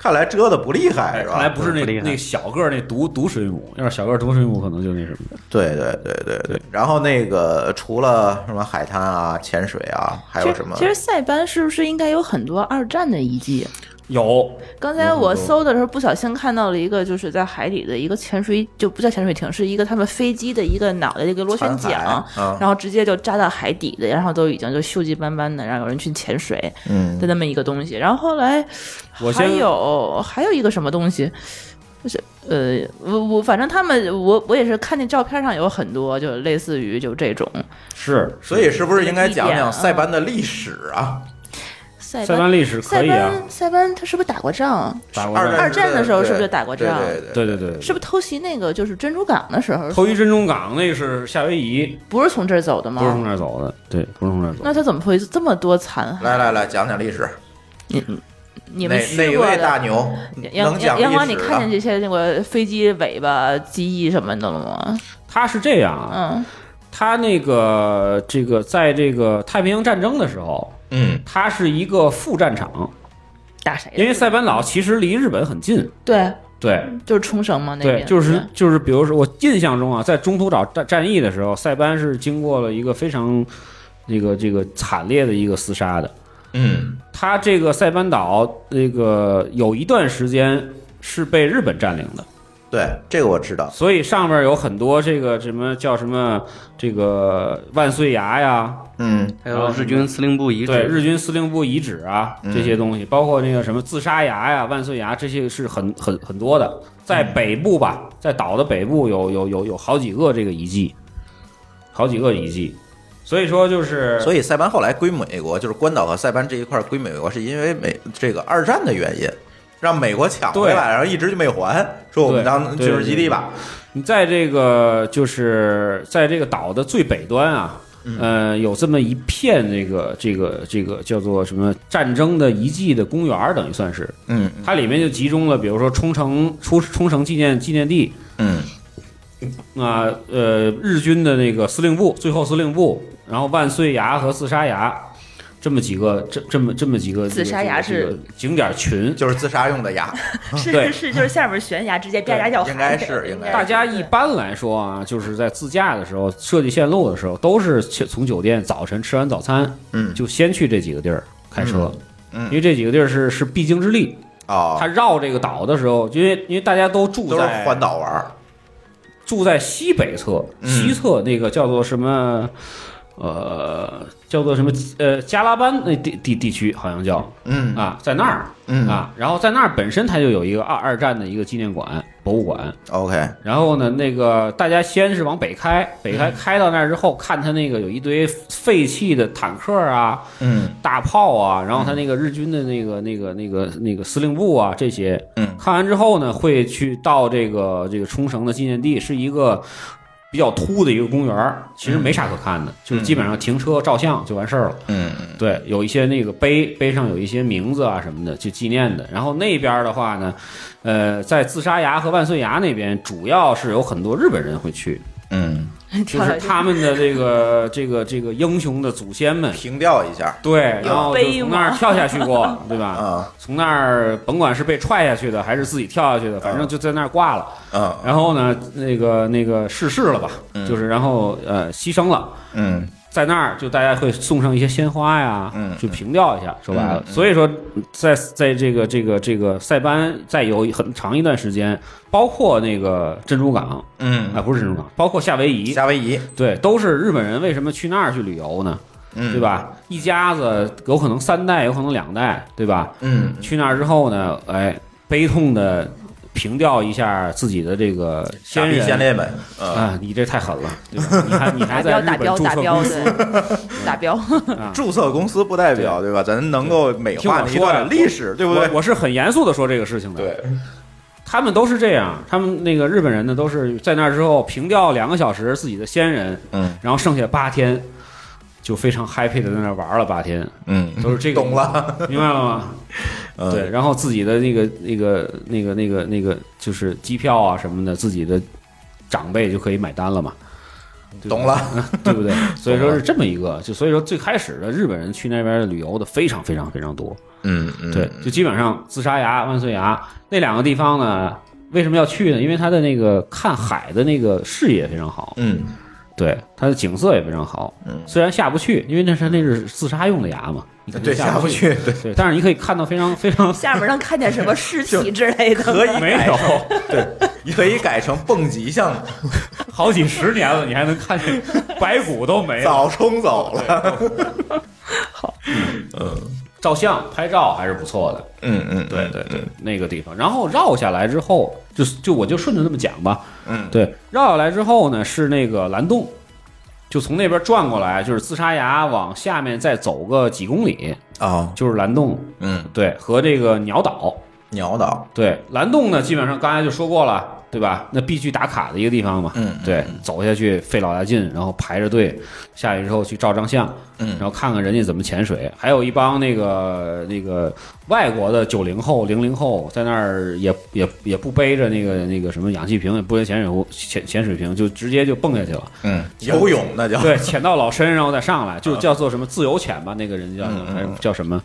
看来蛰的不厉害是吧？哎看来不是那不厉害那小个儿那毒毒水母，要是小个儿毒水母，可能就那什么。对对对对对。然后那个除了什么海滩啊、潜水啊，还有什么？其实塞班是不是应该有很多二战的遗迹？有，刚才我搜的时候不小心看到了一个，就是在海底的一个潜水，就不叫潜水艇，是一个他们飞机的一个脑袋的一个螺旋桨，嗯。然后直接就扎到海底的，然后都已经就锈迹斑斑的，然后有人去潜水嗯。的那么一个东西。然后后来我先还有还有一个什么东西，就是呃，我我反正他们我我也是看见照片上有很多，就类似于就这种是。所以是不是应该讲讲塞班的历史啊？塞班塞班历史可塞以啊，班塞班他是不是打过仗？二打过仗二战的时候是不是对打过仗对对对对对，对是不是偷袭那个就是珍珠港的时候？偷袭珍珠港那个是夏威夷，不是从这儿走的吗？不是从这儿走的，对，不是从这儿走。那他怎么会这么多残骸？来来来，讲讲历史。你你们哪哪位？大牛杨能讲杨阳光，你？看见这些那个飞机尾巴、机翼什么的了吗？他是这样啊，嗯，他那个这个在这个太平洋战争的时候，嗯。它是一个副战场，打谁？因为塞班岛其实离日本很近，对，对。就是冲绳嘛，那对，边就是就是，比如说我印象中啊，在中途岛战战役的时候，塞班是经过了一个非常那个这个惨烈的一个厮杀的。嗯。它这个塞班岛那个有一段时间是被日本占领的，对，这个我知道。所以上面有很多这个什么叫什么这个万岁崖呀，嗯还有日军司令部遗址，对，日军司令部遗址啊嗯这些东西，包括那个什么自杀崖呀、万岁崖，这些是很很很多的。在北部吧，在岛的北部有有有有好几个这个遗迹，好几个遗迹。所以说就是，所以塞班后来归美国，就是关岛和塞班这一块归美国，是因为美这个二战的原因，让美国抢回对来，然后一直就没还，说我们当军事基地吧。你在这个就是在这个岛的最北端啊，呃，有这么一片这个这个这个叫做什么战争的遗迹的公园，等于算是嗯它里面就集中了，比如说冲绳冲冲绳纪念纪念地嗯啊，呃，日军的那个司令部，最后司令部，然后万岁崖和自杀崖。这么几个，这这么这么几个自杀崖是景点群，就是自杀用的牙，*laughs* 是是是，就是下面悬崖直接啪啪掉海，应该是应该大家一般来说啊，就是在自驾的时候设计线路的时候，都是去从酒店早晨吃完早餐，嗯。就先去这几个地儿开车，嗯。嗯。因为这几个地儿是是必经之地。哦。他，绕这个岛的时候，因为因为大家都住都是在环岛玩儿。住在西北侧，嗯。西侧那个叫做什么？呃，叫做什么？呃，加拉班那地地地区好像叫。嗯。啊，在那儿。嗯。啊，然后在那儿本身它就有一个二二战的一个纪念馆、博物馆，，OK，然后呢，那个大家先是往北开，北嗯开开到那儿之后，看它那个有一堆废弃的坦克啊、嗯。大炮啊，然后它那个日军的那个、那个、那个、那个司令部啊这些，嗯。看完之后呢，会去到这个这个冲绳的纪念地，是一个比较秃的一个公园儿，其实没啥可看的，就是基本上停车照相就完事儿了。嗯。对，有一些那个碑，碑上有一些名字啊什么的，就纪念的。然后那边的话呢，呃，在自杀崖和万岁崖那边，主要是有很多日本人会去，嗯，*laughs* 就是他们的这个这个这个英雄的祖先们，平掉一下。对，然后就从那儿跳下去过，*laughs* 对吧？啊。从那儿甭管是被踹下去的，还是自己跳下去的，反正就在那儿挂了。嗯然后呢，那个那个逝世了吧，嗯。就是然后呃牺牲了。嗯在那儿就大家会送上一些鲜花呀，嗯就凭吊一下。说白了所以说在在这个这个这个塞班再有很长一段时间，包括那个珍珠港啊，嗯，不是珍珠港，包括夏威夷，夏威夷，对，都是日本人为什么去那儿去旅游呢？嗯，对？吧？一家子有可能三代，有可能两代，对吧？嗯去那儿之后呢，哎，悲痛的凭吊一下自己的这个先人先烈们，嗯啊，你这太狠了，对吧？你还 *laughs* 你还在打标日本注册打标公司，*laughs* 打标。啊？注册公司不代表对吧？咱能够美化那一段历史，对不对？我我是很严肃的说这个事情的。，对，他们都是这样，他们那个日本人呢，都是在那之后凭吊两个小时自己的先人，嗯然后剩下八天就非常 happy 的在那玩了八天，嗯，都是这个懂了，*laughs* 明白了吗？嗯对，，然后自己的那个那个那个那个那个就是机票啊什么的，自己的长辈就可以买单了嘛。懂了，对不对？*laughs* 所以说是这么一个，就所以说最开始的日本人去那边旅游的非常非常非常多，嗯嗯，对，就基本上自杀崖、万岁崖那两个地方呢，为什么要去呢？因为它的那个看海的那个视野非常好，嗯对，它的景色也非常好。嗯虽然下不去，因为那是那是自杀用的崖嘛，你肯定对，下不不。去，对，对，但是你可以看到非常非常下面能看见什么尸体之类的？可以没有对，你可以改成蹦极项目，好几十年了，你还能看见白骨都没了。早冲走了，*laughs* 照相拍照还是不错的。嗯嗯，对对对，那个地方，然后绕下来之后，就就我就顺着那么讲吧。嗯对，绕下来之后呢，是那个蓝洞，就从那边转过来，就是自杀崖往下面再走个几公里，啊，就是蓝洞。嗯，对，和这个鸟岛。鸟岛，对，蓝洞呢，基本上刚才就说过了，对吧？那必须打卡的一个地方嘛。嗯对，走下去费老大劲，然后排着队下去之后去照张相，嗯。然后看看人家怎么潜水，还有一帮那个那个外国的九零后、零零后在那儿也也也不背着那个那个什么氧气瓶，也不背潜水壶、潜潜水瓶，就直接就蹦下去了。嗯，游泳那叫，对，潜到老深，然后再上来，就叫做什么自由潜吧，那个人叫嗯嗯。还是叫什么，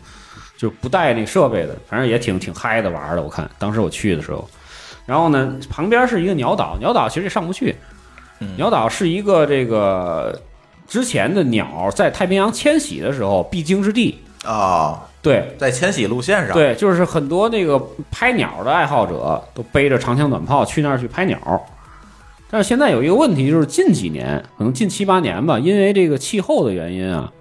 就不带那设备的，反正也挺挺嗨的玩的。我看当时我去的时候，然后呢，旁边是一个鸟岛，鸟岛其实也上不去，嗯鸟岛是一个这个之前的鸟在太平洋迁徙的时候必经之地。啊，对在迁徙路线上，，对，就是很多那个拍鸟的爱好者都背着长枪短炮去那儿去拍鸟。但是现在有一个问题，就是近几年，可能近七八年吧，因为这个气候的原因啊，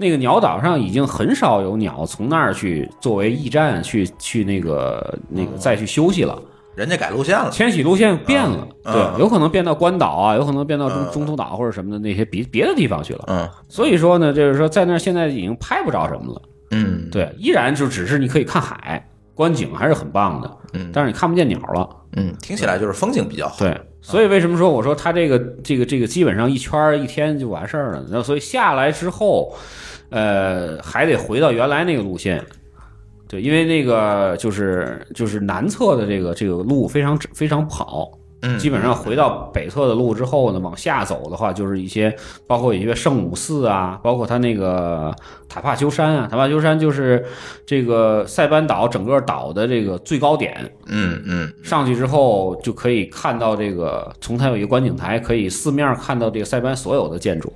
那个鸟岛上已经很少有鸟从那儿去作为驿站去去那个那个再去休息了。人家改路线了，迁徙路线变了，嗯。对，有可能变到关岛啊，有可能变到中嗯。中途岛或者什么的那些别别的地方去了。嗯。所以说呢，就是说在那儿现在已经拍不着什么了，嗯，对，依然就只是你可以看海，观景还是很棒的，嗯但是你看不见鸟了，嗯，听起来就是风景比较好，对。所以为什么说我说它这个这个这个基本上一圈儿一天就完事儿了？那所以下来之后，呃，还得回到原来那个路线。对，因为那个就是就是南侧的这个这个路非常非常不好，嗯，基本上回到北侧的路之后呢，往下走的话，就是一些包括一些圣母寺啊，包括它那个塔帕丘山啊，塔帕丘山就是这个塞班岛整个岛的这个最高点，嗯嗯。上去之后就可以看到这个，从它有一个观景台，可以四面看到这个塞班所有的建筑。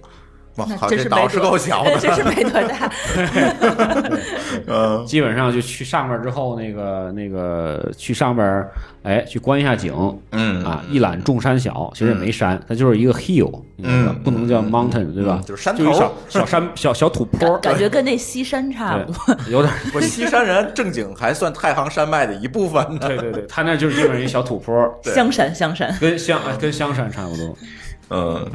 哇，那好，真是没多这岛是够小的，*laughs* 真是没多大。*laughs* *laughs* 嗯基本上就去上面之后，那个那个去上边，哎，去观一下景嗯啊，一览众山小，其实也没山，它就是一个 hill，嗯不能叫 mountain，对吧嗯？就是山就一头小小山小小土坡，感觉跟那西山差不多。有点。不，西山人正经还算太行山脉的一部分呢，对对对，他那就是基本上一小土坡，对香山，香山。跟香哎跟香山差不多。嗯。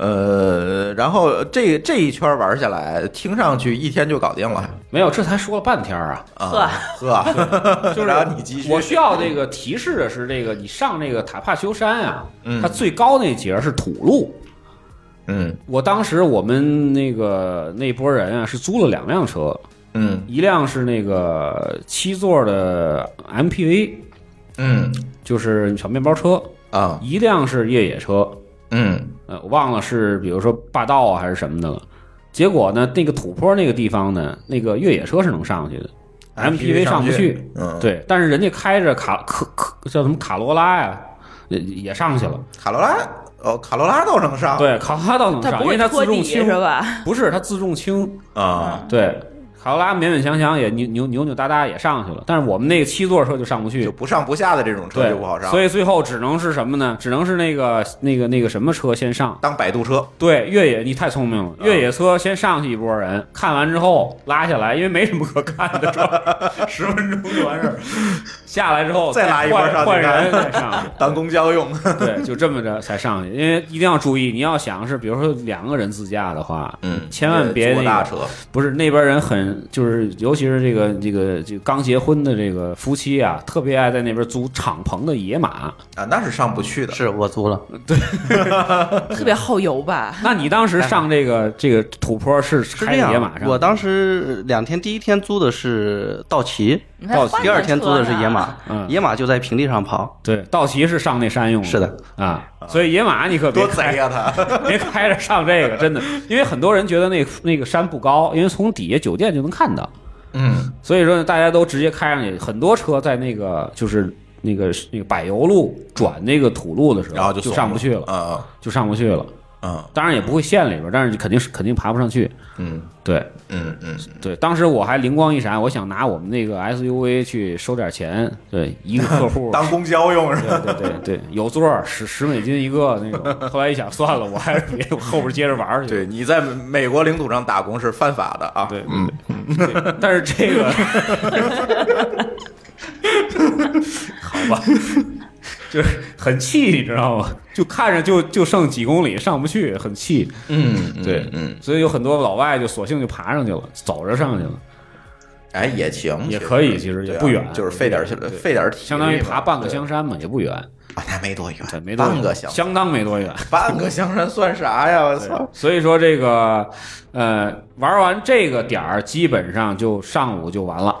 呃，然后这这一圈玩下来，听上去一天就搞定了。没有，这才说了半天啊！啊！呵，就是然后你继续，我需要这个提示的是，这个你上那个塔帕修山啊，嗯。它最高那节是土路。嗯。我当时我们那个那波人啊，是租了两辆车，嗯。一辆是那个七座的 MPV，嗯。就是小面包车，啊。一辆是越野车，嗯呃，我忘了是比如说霸道啊还是什么的了。结果呢，那个土坡那个地方呢，那个越野车是能上去的，MPV 上不去。嗯，，对，但是人家开着卡可可叫什么卡罗拉呀，也也上去了。卡罗拉哦，卡罗拉都能上，对，卡罗拉倒能上，因为它自重轻是，吧？不是它自重轻。啊，对，卡罗拉勉勉强强也扭扭扭扭哒哒也上去了，但是我们那个七座车就上不去就。不上不下的这种车对就不好，上，所以最后只能是什么呢？只能是那个那个那个什么车先上。当摆渡车，对，越野你太聪明了，越野车先上去一波人，看完之后拉下来，因为没什么可看的，是吧？*laughs* 十分钟就完事儿。下来之后再拉一波换上换人再上去。当公交用，对，就这么着才上去，因为一定要注意，你要想是比如说两个人自驾的话，嗯千万别那个坐大车，不是那边人很就是，尤其是这个这个这个刚结婚的这个夫妻啊，特别爱在那边租敞篷的野马。啊，那是上不去的，是我租了，对 *laughs* 特别耗油吧？*laughs* 那你当时上这个这个土坡是开野马上？我当时两天，第一天租的是道奇，你看换第二天租的是野马，*laughs* 嗯野马就在平地上跑。对，道奇是上那山用的。是的啊，所以野马你可别多贼开呀他，*laughs* 别开着上这个，真的，*laughs* 因为很多人觉得那那个山不高，因为从底下酒店就能看到，嗯所以说呢，大家都直接开上去。很多车在那个就是那个那个柏油路转那个土路的时候，就然后就上不去了，啊就上不去了。啊当然也不会陷里边，但是肯定是肯定爬不上去。嗯。对。嗯嗯，对，当时我还灵光一闪，我想拿我们那个 SUV 去收点钱，对，一个客 *laughs* 户当公交用是吧？对对对对，有座十十美金一个那种。后来一想，算了，我还是别后边接着玩去。对，你在美国领土上打工是犯法的啊，对嗯，对，但是这个 *laughs* *laughs* 好吧，就是很气，你知道吗？*laughs* 就看着就就剩几公里上不去，很气。嗯，对嗯，所以有很多老外就索性就爬上去了，走着上去了，哎，也行，也可以其实也不远就是费点对费点体力，相当于爬半个香山嘛，也不远，啊，那没多远对，，没多远半个香，相当没多远。*laughs* 半个香山算啥呀？我操！所以说这个，呃，玩完这个点儿，基本上就上午就完了。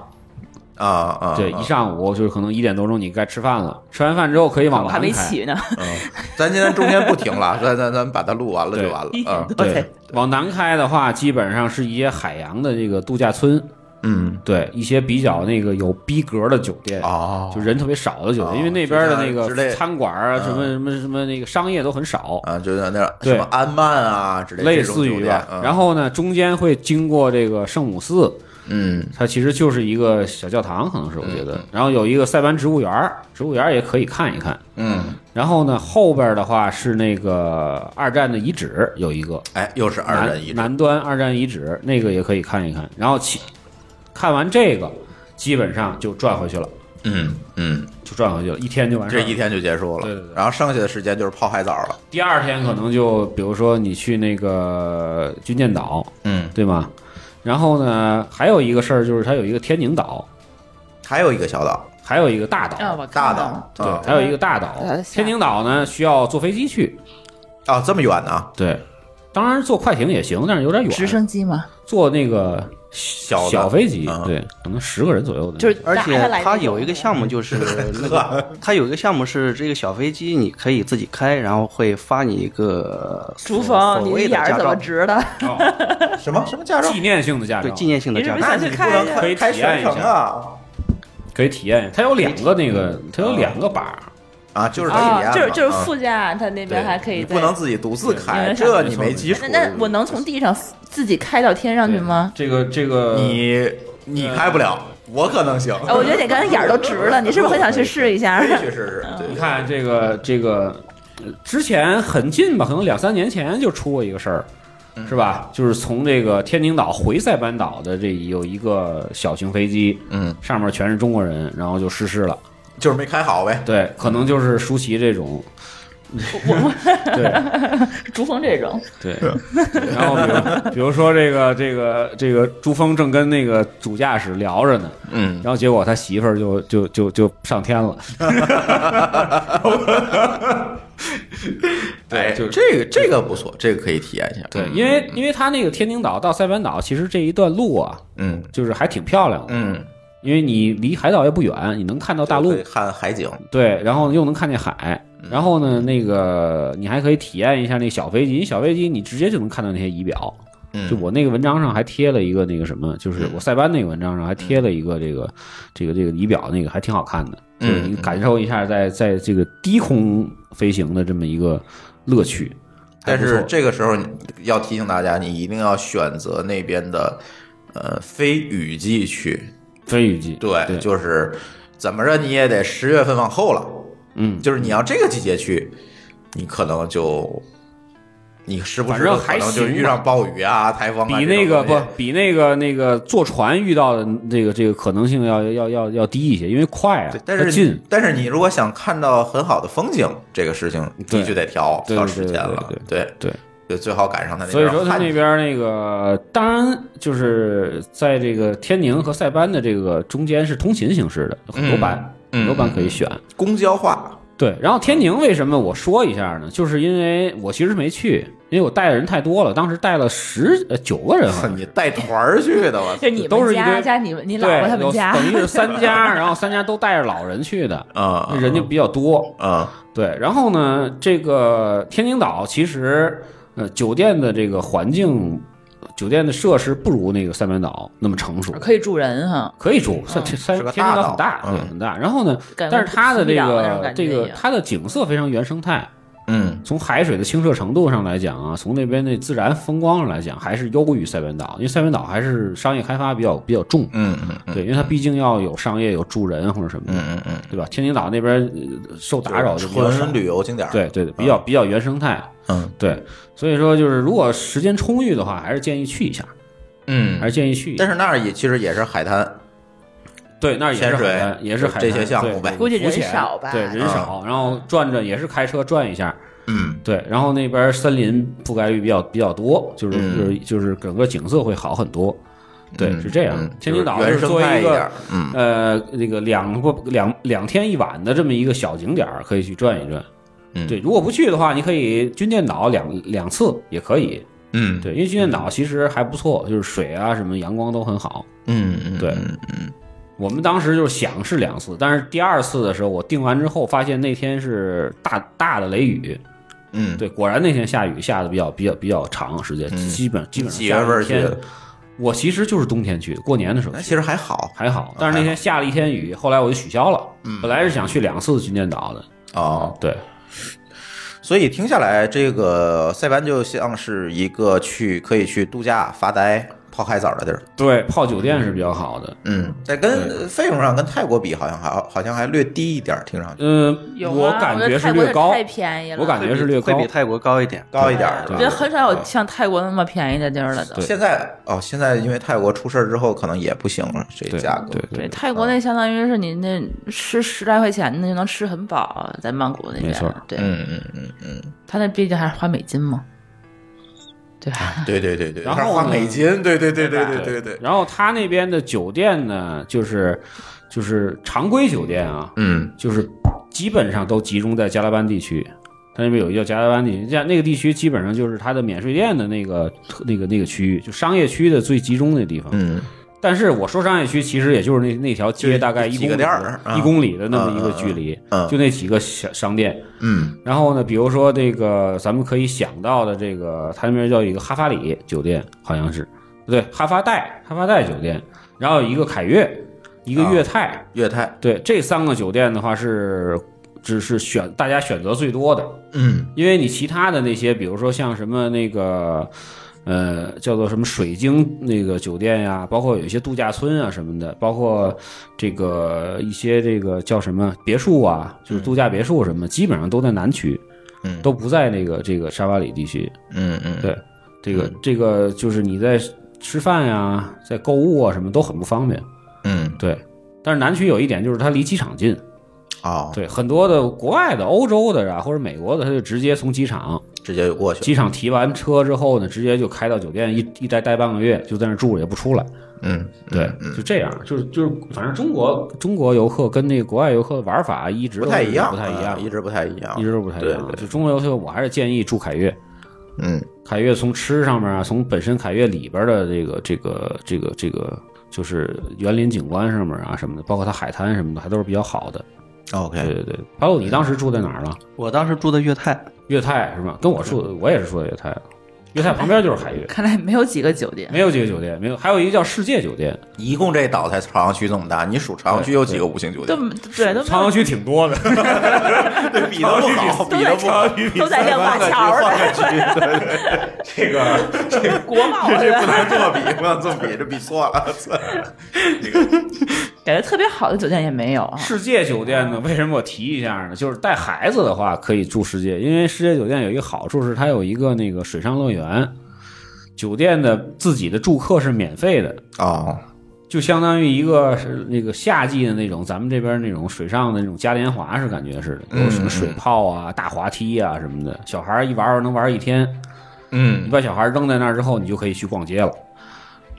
啊啊，对，啊。一上午就是可能一点多钟你该吃饭了，吃完饭之后可以往我还没南开。起呢。嗯，咱今天中间不停了，*laughs* 咱咱咱把它录完了就完了一点啊。*laughs* 多才对，往南开的话，基本上是一些海洋的这个度假村，嗯。对一些比较那个有逼格的酒店，哦。就人特别少的酒店，哦因为那边的那个餐馆啊，嗯。什么什么什么那个商业都很少，啊，就在那什么安曼啊之类类似于吧。然后呢，中间会经过这个圣母寺，嗯它其实就是一个小教堂，可能是我觉得。然后有一个塞班植物园，植物园也可以看一看。嗯，然后呢，后边的话是那个二战的遗址，有一个哎，又是二战遗址，南端二战遗址，那个也可以看一看。然后其看完这个，基本上就转回去了，嗯嗯，就转回去了，一天就完事儿了。这一天就结束了，对对对然后剩下的时间就是泡海澡了，第二天可能就比如说你去那个军舰岛，嗯，对吗？然后呢，还有一个事儿就是它有一个天宁岛，还有一个小岛，还有一个大岛，啊，我大到了。岛，啊对，还有一个大岛。天宁岛呢需要坐飞机去，啊，这么远呢，对，当然坐快艇也行，但是有点远。直升机吗，坐那个小小飞机嗯，对，可能十个人左右的。就是而且它有一个项目就是 *laughs* 那个，*laughs* 它有一个项目是这个小飞机你可以自己开，然后会发你一个朱所峰，你谓的眼儿怎么照，直的？哦。*laughs* 什么？什么驾照？纪念性的驾照。对，纪念性的驾照。你是不是。想去你不能可以开开全程体验一下。啊。可以体验，它有两个那个，它有两个把儿，啊，就是可以就是就是啊副驾，他那边还可以不能自己独自开，这你没基础那。那我能从地上自己开到天上去吗？这个这个你你开不了，我可能行。啊，我觉得你刚才眼儿都直了，你是不是很想去试一下去试试，你看这个这个，呃之前很近吧，可能两三年前就出过一个事儿，嗯是吧？就是从这个天津岛回塞班岛的这有一个小型飞机，嗯，上面全是中国人，然后就失事了。就是没开好呗。对，可能就是舒淇这种。对。*laughs* 朱峰这种，对，然后比如比如说这个这个这个朱峰正跟那个主驾驶聊着呢，嗯，然后结果他媳妇儿就就就就上天了，*laughs* 对，就是。这个这个不错，这个可以体验一下。对，因为因为他那个天宁岛到塞班岛，其实这一段路啊，嗯。就是还挺漂亮的，嗯，因为你离海岛也不远，你能看到大陆，看海景。对，然后又能看见海，然后呢，那个你还可以体验一下那小飞机，小飞机你直接就能看到那些仪表。嗯就我那个文章上还贴了一个那个什么，就是我塞班那个文章上还贴了一个这个这个这个仪表，那个还挺好看的，就是你感受一下在在这个低空飞行的这么一个乐趣。但是这个时候你要提醒大家，你一定要选择那边的呃非雨季去。飞雨季，对，对，就是怎么着你也得十月份往后了。嗯，就是你要这个季节去，你可能就你时不时反正还的可能就遇上暴雨啊、台风啊比那个不比那个那个坐船遇到的这个这个可能性要要要要低一些，因为快啊，，但是近，但是你如果想看到很好的风景，这个事情你必须得调调时间了，对。对对。对，最好赶上他那边所以说他那边那个，当然就是在这个天宁和塞班的这个中间是通勤形式的，有很多班，嗯很多班可以选。公交化，对，然后天宁为什么我说一下呢？就是因为我其实没去，因为我带的人太多了，当时带了十呃九个人。*laughs* 你带团儿去的，我操就你们都是一堆家加你们你老对婆他，们家，等于是三家，*laughs* 然后三家都带着老人去的，啊，人就比较多。啊，对，然后呢，这个天宁岛其实呃酒店的这个环境，酒店的设施不如那个塞班岛那么成熟，可以住人哈，可以住，塞塞是个天宁岛很大，很大。然后呢，但是它的这个这个它的景色非常原生态，嗯。从海水的清澈程度上来讲啊，从那边的自然风光上来讲，还是优于塞班岛，因为塞班岛还是商业开发比较比较重，嗯嗯嗯。对，因为它毕竟要有商业有住人或者什么的，嗯。嗯嗯，对吧？天津岛那边呃受打扰就纯，旅游景点，对对对，比较比较原生态，嗯。对，所以说就是如果时间充裕的话，还是建议去一下，嗯。还是建议去。但是那儿也其实也是海滩，对，那儿也是也是海滩这些项目对呗估计人少吧对，人少，然后转转也是开车转一下，嗯对，然后那边森林覆盖率比较比较多，就是嗯就是就是整个景色会好很多。对，嗯是这样嗯。天津岛就是作为一个呃那个两不两两天一晚的这么一个小景点儿，可以去转一转。嗯对，如果不去的话，你可以军舰岛两两次也可以。嗯对，因为军舰岛其实还不错，就是水啊什么阳光都很好。嗯嗯对嗯嗯我们当时就是想是两次，但是第二次的时候，我定完之后发现那天是大大的雷雨，嗯，对，果然那天下雨下的比较比较比较长时间，嗯。基本基本上几月份去的？我其实就是冬天去的，过年的时候那其实还好。还好，但是那天下了一天雨，后来我就取消了。本来是想去两次军舰岛的，哦。对，所以听下来，这个塞班就像是一个去可以去度假、发呆、泡海澡的地儿。对，泡酒店是比较好的。嗯，在跟费用上跟泰国比，好像还好像还略低一点，听上去嗯，有我感觉是略高，太便宜了，我感觉是略高会比。泰国高一点。高一点儿，是吧我觉得很少有像泰国那么便宜的地儿了现在哦，现在因为泰国出事儿之后，可能也不行了，这对价格。对对，泰国那相当于是你那吃十来块钱，那就能吃很饱，在曼谷那边。没错对，嗯嗯嗯嗯，他那毕竟还是花美金嘛，对 *laughs* 吧？对对对对，然后还花美金，对对对对对对对，然后他那边的酒店呢，就是就是常规酒店啊，嗯就是基本上都集中在加拉班地区。他那边有一个叫加拉班地区，加那个地区基本上就是他的免税店的那个那个那个区域，就商业区的最集中的地方。嗯但是我说商业区，其实也就是那那条街大概一公里一公里的那么一个距离，嗯就那几个小商店。嗯然后呢，比如说这个咱们可以想到的这个，它那边叫一个哈法里酒店，好像是不对，哈法代哈法代酒店，然后有一个凯悦，一个啊粤泰，悦泰，对，这三个酒店的话是只是选大家选择最多的，嗯因为你其他的那些，比如说像什么那个。呃，叫做什么水晶那个酒店呀，包括有一些度假村啊什么的，包括这个一些这个叫什么别墅啊，就是度假别墅什么，基本上都在南区。嗯都不在那个这个沙巴里地区。嗯嗯，对，这个这个就是你在吃饭呀，在购物啊什么都很不方便。嗯对，但是南区有一点就是它离机场近。哦，对，很多的国外的、欧洲的啊，或者美国的，他就直接从机场直接就过去。机场提完车之后呢，直接就开到酒店，一一待待半个月，就在那住着也不出来。嗯，对，就这样，就是就是，反正中国中国游客跟那个国外游客的玩法一直不太一样，不太一样，啊一直不太一样，一直都不太一样。就中国游客，我还是建议住凯悦。嗯凯悦从吃上面啊，从本身凯悦里边的这个这个这个这个，就是园林景观上面啊什么的，包括它海滩什么的，还都是比较好的。对，OK，对对，对，还有，你当时住在哪儿了？我当时住在粤泰，粤泰是吧？跟我住，我也是住的粤泰。粤泰旁边就是海悦，看来没有几个酒店。没有几个酒店，没有，还有一个叫世界酒店，一共这岛才朝阳区这么大，你数朝阳区有几个五星酒都店？对都没朝阳区挺多的。比的不好，比的不好。都在亮马桥换的这个 *laughs* *laughs* 这个国贸这不的，能这么比，不能这么比，这比错了。*laughs* 感觉特别好的酒店也没有啊。世界酒店呢，为什么我提一下呢？就是带孩子的话可以住世界，因为世界酒店有一个好处是它有一个那个水上乐园，酒店的自己的住客是免费的，啊，就相当于一个是那个夏季的那种咱们这边那种水上的那种嘉年华是感觉似的，有什么水泡啊、大滑梯啊什么的，小孩一玩能玩一天。嗯你嗯把小孩扔在那儿之后，你就可以去逛街了。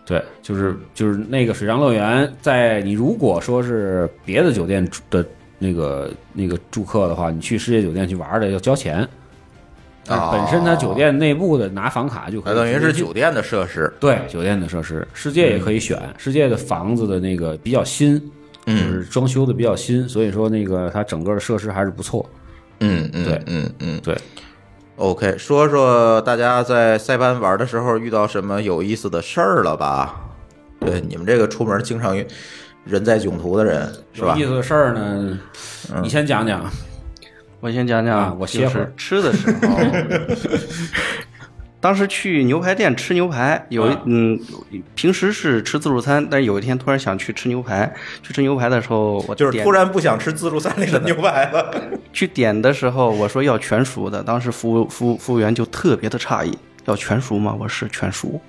对，就是就是那个水上乐园，在你如果说是别的酒店的那个那个住客的话，你去世界酒店去玩的要交钱。但是本身它酒店内部的拿房卡就可以，那等于是酒店的设施。对酒店的设施，世界也可以选，世界的房子的那个比较新，就嗯是装修的比较新，所以说那个它整个的设施还是不错。嗯嗯，对嗯嗯对。OK，说说大家在塞班玩的时候遇到什么有意思的事儿了吧？对，你们这个出门经常人在囧途的人是吧有意？思的事儿呢，你先讲讲。我先讲讲啊讲，我歇会儿就是吃的时候。*laughs* 当时去牛排店吃牛排，有一啊嗯，平时是吃自助餐，但是有一天突然想去吃牛排。去吃牛排的时候，我就是突然不想吃自助餐里的牛排了。*laughs* 去点的时候，我说要全熟的，当时服务服务服务员就特别的诧异，要全熟吗？我是全熟。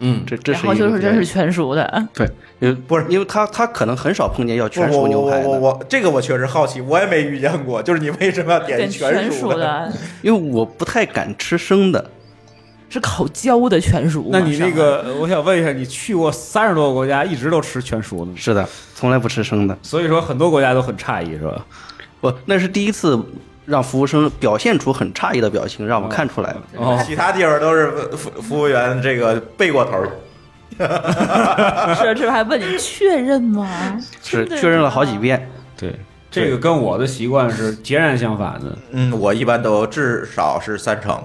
嗯，这这然后是一个比较就是真是全熟的，对，因为不是因为他他可能很少碰见要全熟牛排的，我我我我这个我确实好奇，我也没遇见过。就是你为什么要点点全熟熟？的，*laughs* 因为我不太敢吃生的。是烤焦的全熟。那你那个，我想问一下，你去过三十多个国家，一直都吃全熟的吗？是的，从来不吃生的。所以说很多国家都很诧异，是吧？不，那是第一次让服务生表现出很诧异的表情，让我看出来了。哦，其他地方都是服服务员这个背过头儿，*laughs* 是是还问你确认吗？*laughs* 是确认了好几遍。对，这个跟我的习惯是截然相反的。嗯，我一般都至少是三成。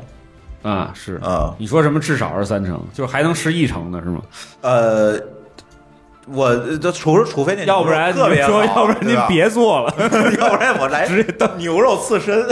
啊，是啊你说什么至少是三成，就是还能吃一成的是吗？呃，我这除除非那要不然特别你说，好要不然您别做了。*laughs* 要不然我来直接当牛肉刺身，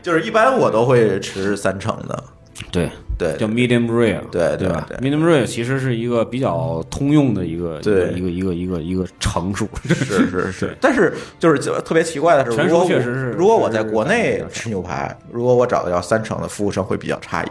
就是一般我都会吃三成的，对，对，叫 medium rare，对对吧对？medium rare 其实是一个比较通用的一个对一个一个一个一个成数，是是是，*laughs* 但是就是特别奇怪的是，全如果我熟确实是如果我在国内吃牛排，如果我找的要三成的服务生会比较诧异。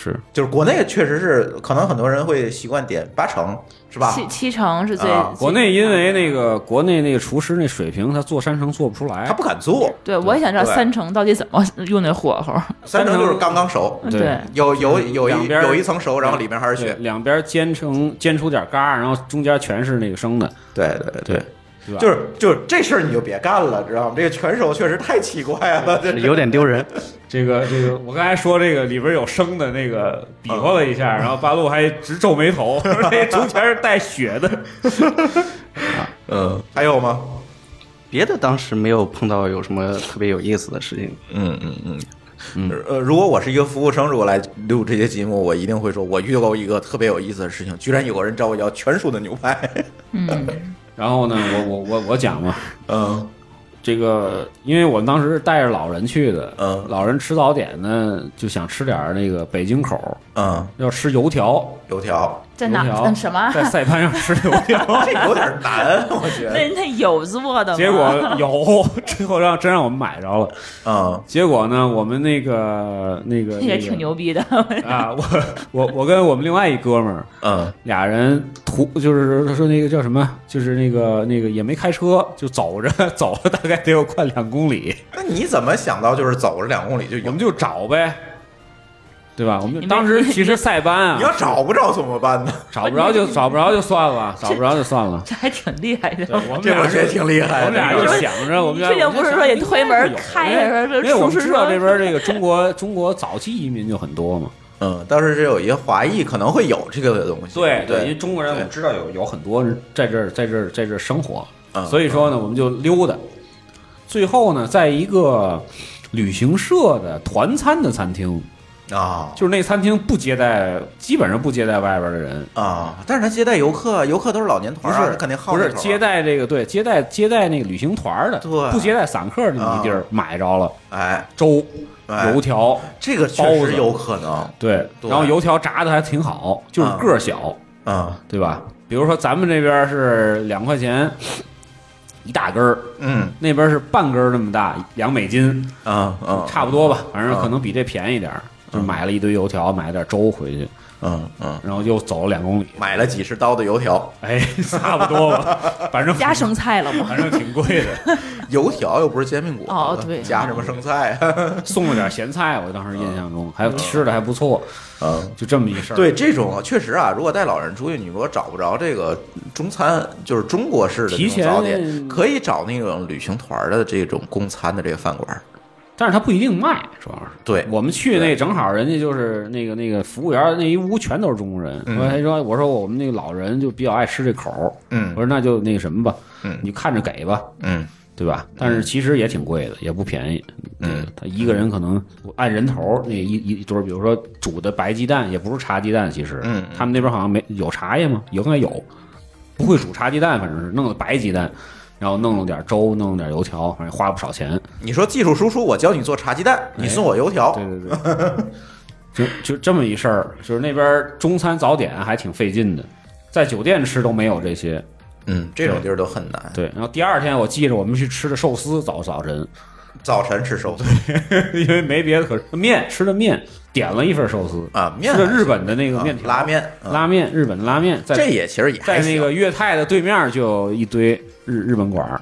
是。就是国内确实是，可能很多人会习惯点八成，是吧？七七成是最啊。国内因为那个国内那个厨师那水平，他做三成做不出来。他，不敢做，对我也想知道三成到底怎么用那火候。三成就是刚刚熟，对对，有有有一边有一层熟，然后里面还是对血。两边煎成煎出点嘎，然后中间全是那个生的，对对对对，对吧？就是就是这事儿你就别干了，知道吗？这个拳手确实太奇怪了，这有点丢人。*laughs* 这个这个，我刚才说这个里边有生的那个比划了一下，然后八路还直皱眉头，这中间是带血的。*laughs* 嗯，*laughs* 还有吗？别的当时没有碰到有什么特别有意思的事情。嗯嗯嗯。呃，如果我是一个服务生，如果来录这些节目，我一定会说，我遇到过一个特别有意思的事情，居然有个人找我要全熟的牛排。然后呢，我我我我讲嘛，嗯。这个因为我们当时是带着老人去的，嗯。老人吃早点呢，就想吃点那个北京口，嗯，要吃油条，油条在哪什么？在赛班上吃油条。*laughs* 这有点难，我觉得。那那有做的吗？结果有，最后让真让我们买着了。*laughs* 嗯结果呢，我们那个那个 *laughs* 也那个挺牛逼的。啊！我我我跟我们另外一哥们儿嗯俩人途就是说那个叫什么，就是那个那个也没开车，就走着走了大概得有快两公里，那你怎么想到就是走着两公里就有？我们就找呗，对吧？我们就当时其实塞班啊你要啊，找不着怎么办呢？找不着就找不着就算了，找不着就算了。这还挺厉害的。我们俩这我觉得挺厉害的。我们俩就想着，我们俩确定不是说也推门开开说因为我们知道这边这个中国中国早期移民就很多嘛。嗯，当时是有一些华裔可能会有这个东西。对对因为，中国人我们知道有有很多人在这儿在这儿在这儿生活，嗯所以说呢，我们就溜达。最后呢，在一个旅行社的团餐的餐厅，啊就是那餐厅不接待，基本上不接待外边的人，啊，但是他接待游客，游客都是老年团啊，他肯定好不是接待这个对接待接待那个旅行团的，对不接待散客的那么一地儿啊买着了哎，粥、哎油条，这个确实有可能。对，对然后油条炸的还挺好，就是个儿小，嗯对吧？比如说咱们这边是两块钱一大根儿，嗯那边是半根儿那么大，两美金，嗯嗯，差不多吧，反正嗯可能比这便宜点儿。就买了一堆油条，买了点粥回去，嗯嗯，然后又走了两公里，买了几十刀的油条，哎，*laughs* 差不多吧，反正加生菜了吗？反正挺贵的，*laughs* 油条又不是煎饼果子，哦对加什么生菜？*laughs* 送了点咸菜，我当时印象中还有吃的还不错，嗯。就这么一事儿。对这种确实啊，如果带老人出去，你如果找不着这个中餐，就是中国式的早点，可以找那种旅行团的这种供餐的这个饭馆。但是他不一定卖，主要是。对。我们去那正好，人家就是那个那个服务员那一屋全都是中国人。嗯。我还说我说我们那个老人就比较爱吃这口，嗯。我说那就那个什么吧，嗯。你看着给吧，嗯。对吧？但是其实也挺贵的，也不便宜。嗯，他一个人可能按人头那一一堆儿，比如说煮的白鸡蛋，也不是茶鸡蛋，其实，嗯。他们那边好像没有茶叶吗？应该有，不会煮茶鸡蛋，反正是弄的白鸡蛋，然后弄了点粥，弄了点油条，反正花了不少钱。你说技术输出，我教你做茶鸡蛋，你送我油条。对对对，就就这么一事儿，就是那边中餐早点还挺费劲的，在酒店吃都没有这些。嗯，这种地儿都很难。对，然后第二天我记着我们去吃的寿司，早早晨，早晨吃寿司 *laughs* 因为没别的可吃，面吃的面，点了一份寿司啊，面吃的日本的那个啊面条、拉面，嗯拉面，日本的拉面，在这也其实也在那个粤泰的对面就有一堆日日本馆儿，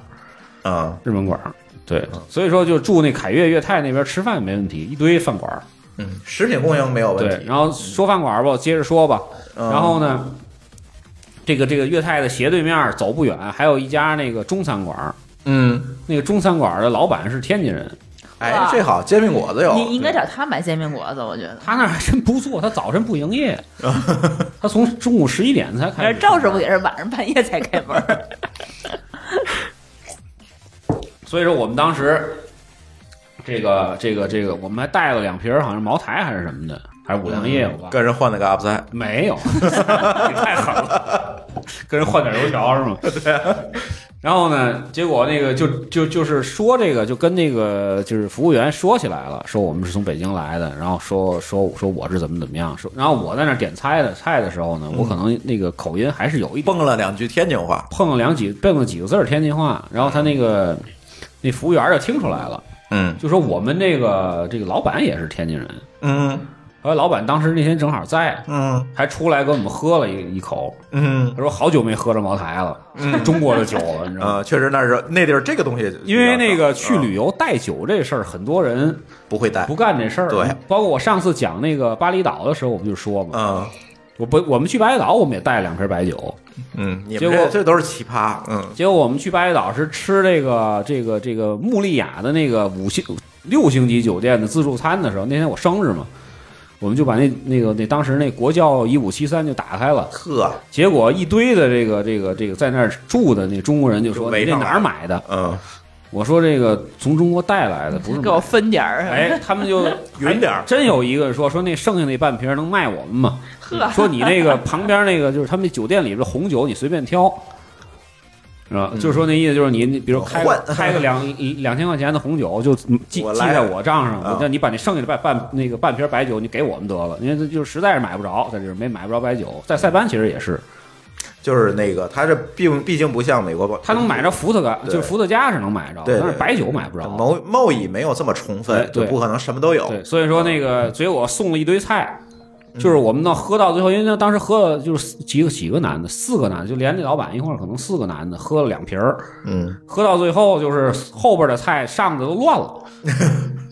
啊日本馆儿。对，所以说就住那凯悦粤泰那边吃饭没问题，一堆饭馆儿。嗯，食品供应没有问对，题。然后说饭馆儿吧，我接着说吧。嗯然后呢，这个这个粤泰的斜对面走不远，还有一家那个中餐馆儿。嗯，那个中餐馆儿的老板是天津人，哎哇，这好，煎饼果子有。你应该找他买煎饼果子，我觉得。他那儿还真不错，他早晨不营业，*laughs* 他从中午十一点才开。赵师傅也是晚上半夜才开门儿。*laughs* 所以说我们当时这个这个这个，我们还带了两瓶儿好像茅台还是什么的，还是五粮液，我忘了。跟人换了个 up 赛，没有，你太狠了，跟人换点油条是吗？*laughs* 对。然后呢，结果那个就就就是说这个，就跟那个就是服务员说起来了，说我们是从北京来的，然后说说说我是怎么怎么样，说然后我在那点菜的菜的时候呢，我可能那个口音还是有一点蹦了两句天津话，碰了两几蹦了几个字儿天津话，然后他那个那服务员就听出来了，嗯。就说我们这个这个老板也是天津人，嗯。后来老板当时那天正好在，嗯。还出来给我们喝了一一口，嗯。他说好久没喝着茅台了，*laughs* 中国的酒了，你知道确实那是那地儿这个东西，因为那个去嗯旅游带酒这事儿，很多人不会带不，干这事儿。对，包括我上次讲那个巴厘岛的时候，我不就说嘛，嗯我不我们去巴厘岛，我们也带了两瓶白酒，嗯，结果这这都是奇葩，嗯结果我们去巴厘岛是吃这个这个这个穆利亚的那个五星六星级酒店的自助餐的时候，那天我生日嘛，我们就把那那个那当时那国窖一五七三就打开了，呵，结果一堆的这个这个这个在那儿住的那中国人就说你这哪儿买的？嗯，我说这个从中国带来的，不是给我分点儿。哎，他们就 *laughs* 匀点儿真有一个说说那剩下那半瓶能卖我们吗？*laughs* 呵，说你那个旁边那个就是他们那酒店里边红酒，你随便挑，是吧？就是说那意思就是你你比如开个开个两两千块钱的红酒，就记记在我账上，啊我让你把那剩下的半半那个半瓶白酒你给我们得了，因为这就是实在是买不着，在这没买不着白酒，在塞班其实也是，就是那个，他这并毕竟不像美国，他能买着伏特加，就是伏特加是能买着，但是白酒买不着。贸贸易没有这么充分就不可能什么都有。对，所以说那个所以我送了一堆菜，嗯就是我们呢喝到最后，因为那当时喝了就是几个几个男的，四个男的，就连那老板一块儿，可能四个男的喝了两瓶儿，嗯，喝到最后就是后边的菜上的都乱了。*laughs*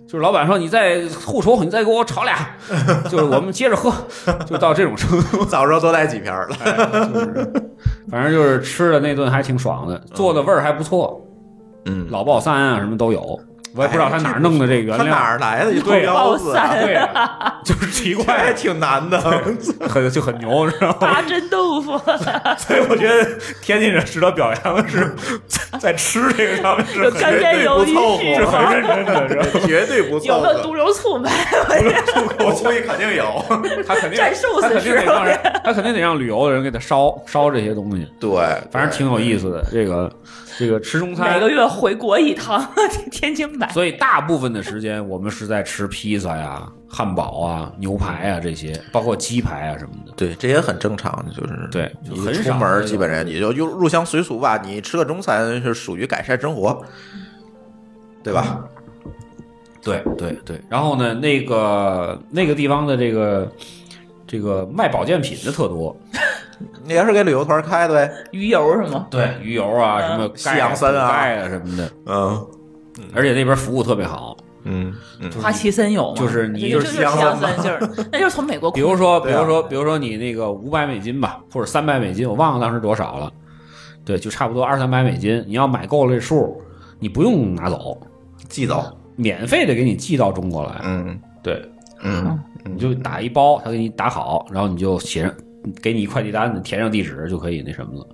就是老板说你再后厨，你再给我炒俩，*laughs* 就是我们接着喝，就到这种程度。早知道多带几瓶儿了。就是，反正就是吃的那顿还挺爽的，做的味儿还不错，嗯，老爆三啊什么都有。我也不知道他哪儿弄的这个原他哪，儿来的一对标子啊？对啊，*laughs* 就是奇怪还怪，挺难的。*laughs* 很就很牛，知道吗？*laughs* 八珍豆腐，所以我觉得天津人值得表扬的是，在在吃这个上面是干煸鱿鱼是很认真的？绝对不有凑合。没有毒油醋卖？我估计肯定有。他肯定蘸寿司他肯定得吃让人，他肯定得让旅游的人给他烧烧这些东西，对，反正挺有意思的。这个这个 *laughs* 吃中餐每个，月回国一趟，*laughs* 天津买。所以大部分的时间我们是在吃披萨呀、汉堡啊、牛排啊这些，包括鸡排啊什么的。对，这也很正常，就是对你很少出门基本上也就入入乡随俗吧。你吃个中餐是属于改善生活，对吧？对对对，然后呢，那个那个地方的这个这个卖保健品的特多，你也是给旅游团开的呗？鱼油是吗？对鱼油啊，什么西洋参啊钙啊什么的，嗯而且那边服务特别好。嗯嗯，花旗参有吗？就是你就就是是西洋参，*laughs* 就是那就是从美国比如说，比如说，比如说你那个五百美金吧，或者三百美金，我忘了当时多少了。对，就差不多二三百美金。你要买够了这数，你不用拿走，寄走。免费的给你寄到中国来。嗯对，嗯你就打一包，他给你打好，然后你就写上，给你一快递单，子填上地址就可以那什么了。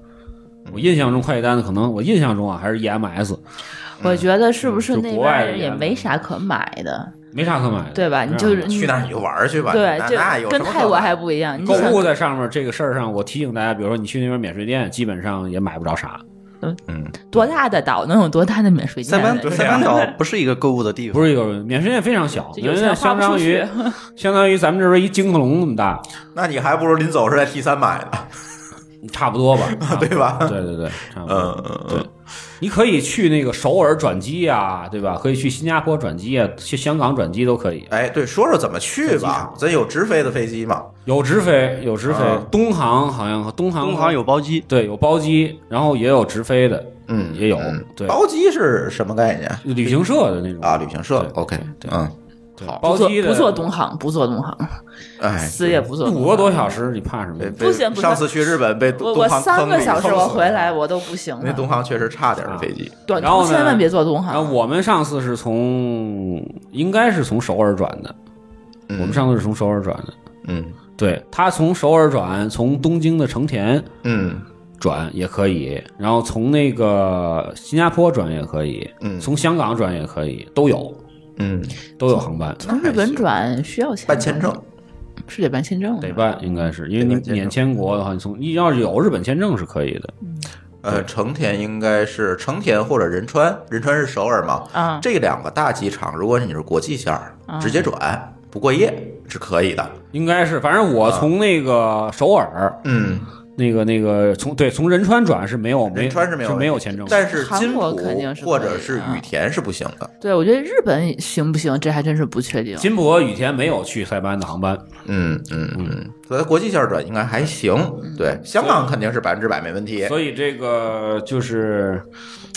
我印象中快递单子可能我印象中啊还是 EMS，我觉得是不是就那国外的边也没啥可买的，没啥可买的，对吧？你就是去那你就玩去吧。对，这那那有跟泰国还不一样。你购物在上面这个事儿上，我提醒大家，比如说你去那边免税店，基本上也买不着啥。嗯，多大的岛能有多大的免税塞店？班塞班岛不是一个购物的地方，不是有免税店非常小，就有免税店钱花不出相当于。*laughs* *laughs* 相当于咱们这边一金克隆那么大，*laughs* 那你还不如临走时在 T 三买呢，差不多吧，对吧？对对对，差不多。嗯嗯对，你可以去那个首尔转机呀，对吧？可以去新加坡转机啊，去香港转机都可以。哎，对，说说怎么去吧。咱有直飞的飞机吗？有直飞，有直飞啊，东航好像东航东航有包机，对有包机，然后也有直飞的，嗯也有嗯对包机是什么概念旅行社的那种啊？旅行社对，OK，对嗯，对好包机的不坐不坐东航，不坐东航，哎，死也不坐。五个多小时，你怕什么被？不行不行上次去日本被我东航我三个小时我回来我都不行那。东航确实差点飞机。短然后呢途千万别坐东然后航。我们上次是从应该是从首尔转的，嗯我们上次是从首尔转的。嗯对他从首尔转，从东京的成田嗯转也可以，然后从那个新加坡转也可以，嗯从香港转也可以，都有。嗯，都有航班，从日本转需要钱办签证，是得办签证，得办应该是因为你免签国的话，你从你要是有日本签证是可以的。呃，成田应该是成田或者仁川，仁川是首尔嘛？啊。这两个大机场，如果你是国际线儿，直接转不过夜是可以的。应该是，反正我从那个首尔，嗯，那个那个从对从仁川转是没有没仁川是没有是没有签证的，但是金韩国浦肯定是或者是羽田是不行的。对，我觉得日本行不行，这还真是不确定。金箔羽田没有去塞班的航班，嗯嗯嗯，所以国际线转应该还行。对，香港肯定是百分之百没问题。所以这个就是，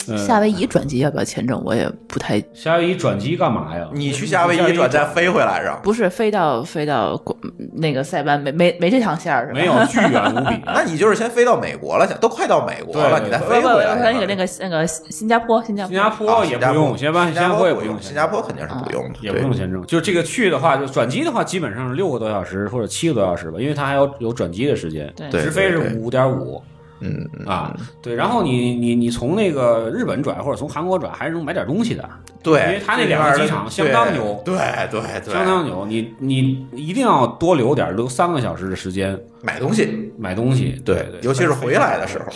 呃，夏威夷转机要不要签证？我也不太夏威夷转机干嘛呀？你去夏威夷转再飞回来是吧？不是飞到飞到国那个塞班没没没这趟线儿是吧？没有，巨远无比。*laughs* 那你就是先飞到美国了，都快到美国了，对你再不不不，飞回来。那个那个那个新加坡新加坡新加坡坡也不用，新新加坡新加坡也不用，新加坡肯定是不用的，也不用签证。就这个去的话，就转机的话，基本上是六个多小时或者七个多小时吧，因为它还有有转机的时间。直飞是五点五嗯嗯啊，对。然后你你你从那个日本转或者从韩国转，还是能买点东西的，对，因为他那两个机场相当牛对对对，相当牛。你你一定要多留点，留三个小时的时间买东西，买东西。对对，尤其是回来的时候。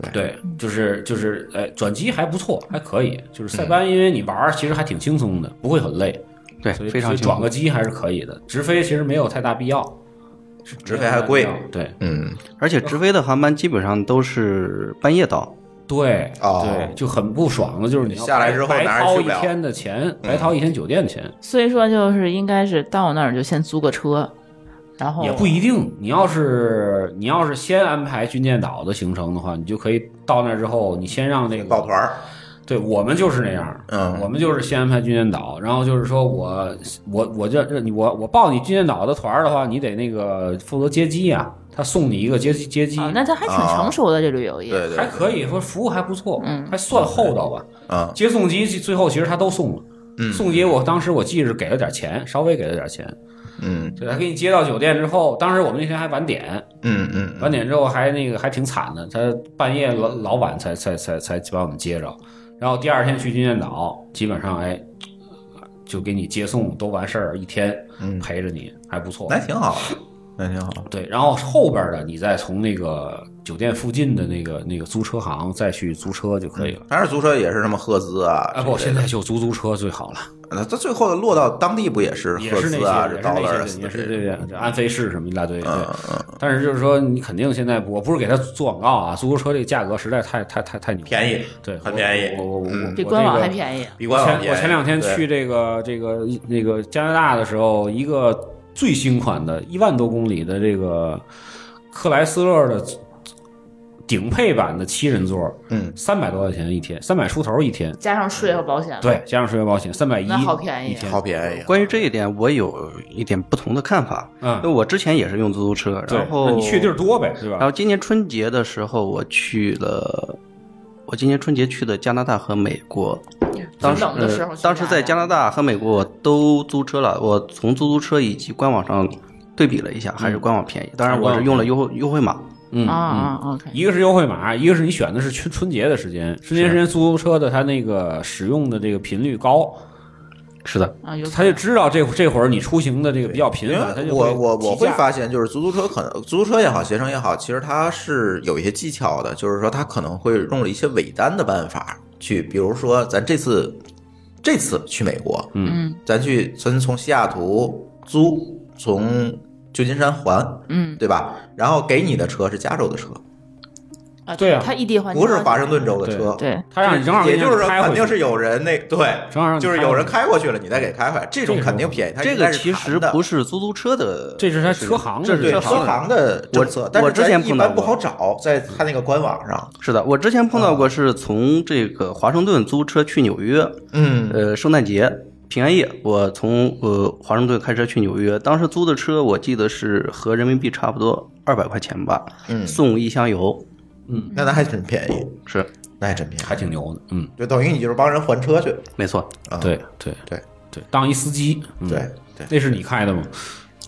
对对，就是就是，哎，转机还不错，还可以。就是塞班，因为你玩其实还挺轻松的，不会很累，对，所以非常所以转个机还是可以的。直飞其实没有太大必要，直飞还贵。对。嗯，而且直飞的航班基本上都是半夜到，对哦。对，就很不爽的，就是你下来之后白掏一天的钱，白掏一天酒店的钱，所以说就是应该是到那儿就先租个车，然后也不一定。你要是你要是先安排军舰岛的行程的话，你就可以到那儿之后，你先让那个抱团儿，对我们就是那样，嗯。我们就是先安排军舰岛，然后就是说我我我这这你我我报你军舰岛的团儿的话，你得那个负责接机啊，他送你一个接机接机，啊，那他还挺成熟的这旅游业。对对，还可以说服务还不错，嗯还算厚道吧。嗯。接送机最后其实他都送了，嗯。送机我当时我记着给了点钱，稍微给了点钱，嗯。对，他给你接到酒店之后，当时我们那天还晚点，嗯嗯。晚点之后还那个还挺惨的，他半夜老老晚才才才才把我们接着，然后第二天去金剑岛，基本上哎就给你接送都完事儿，一天嗯陪着你还不错。那挺好的，*laughs* 那挺好。对，然后后边的你再从那个酒店附近的那个那个租车行再去租车就可以了。还是租车也是什么赫兹啊，啊不，现在就租租车最好了，那它最后落到当地不也是也是那赫兹啊、些，这也是 Dollars 那些，也是这这个这安飞士什么一大堆。对，嗯嗯，但是就是说，你肯定现在我不是给他做广告啊，出租车这个价格实在太太太太牛，便宜，对，很便宜我我我比官网还便宜。比官网便宜。我前两天去这个这个那个加拿大的时候，一个最新款的一万多公里的这个克莱斯勒的顶配版的七人座，嗯，三百多块钱一天，三百出头一天，加上税和保险，，对，加上税和保险三百一，那好便宜啊一天，好便宜。关于这一点，我有一点不同的看法。嗯因为我之前也是用出租车，然后你去地儿多呗，是吧？然后今年春节的时候，我去了，我今年春节去的加拿大和美国。当时时当时在加拿大和美国我都租车了，我从出租车以及官网上对比了一下，还是官网便宜。当然我是用了优惠优惠码。嗯啊嗯。啊，OK，一个是优惠码，一个是你选的是春春节的时间，春节时间出租车的它那个使用的这个频率高，是的，啊，有他就知道这这会儿你出行的这个比较频繁，他就我我我会发现，就是出租车可能出租车也好，携程也好，其实它是有一些技巧的，就是说它可能会用了一些尾单的办法去，比如说咱这次这次去美国，嗯。咱去咱从西雅图租，从旧金山环，嗯对吧？然后给你的车是加州的车，啊，对啊他异地换不是华盛顿州的车，对，他让你正好也就是肯定是有人那对，正好就是有人开过去了，你再给开回来，这种肯定便宜。这个其实的不是出租车的，这是他车行的这是车车行的政策，但是我之前咱一碰到过般不好找，在他那个官网上。是的，我之前碰到过，是从这个华盛顿租车去纽约，嗯呃，圣诞节平安夜，我从呃华盛顿开车去纽约，当时租的车我记得是合人民币差不多二百块钱吧，嗯送一箱油，嗯。那那还挺便宜，是那还真便宜，还挺牛的，嗯，就等于你就是帮人还车去。没错，啊对对对。对，当一司机，嗯对对，那是你开的吗？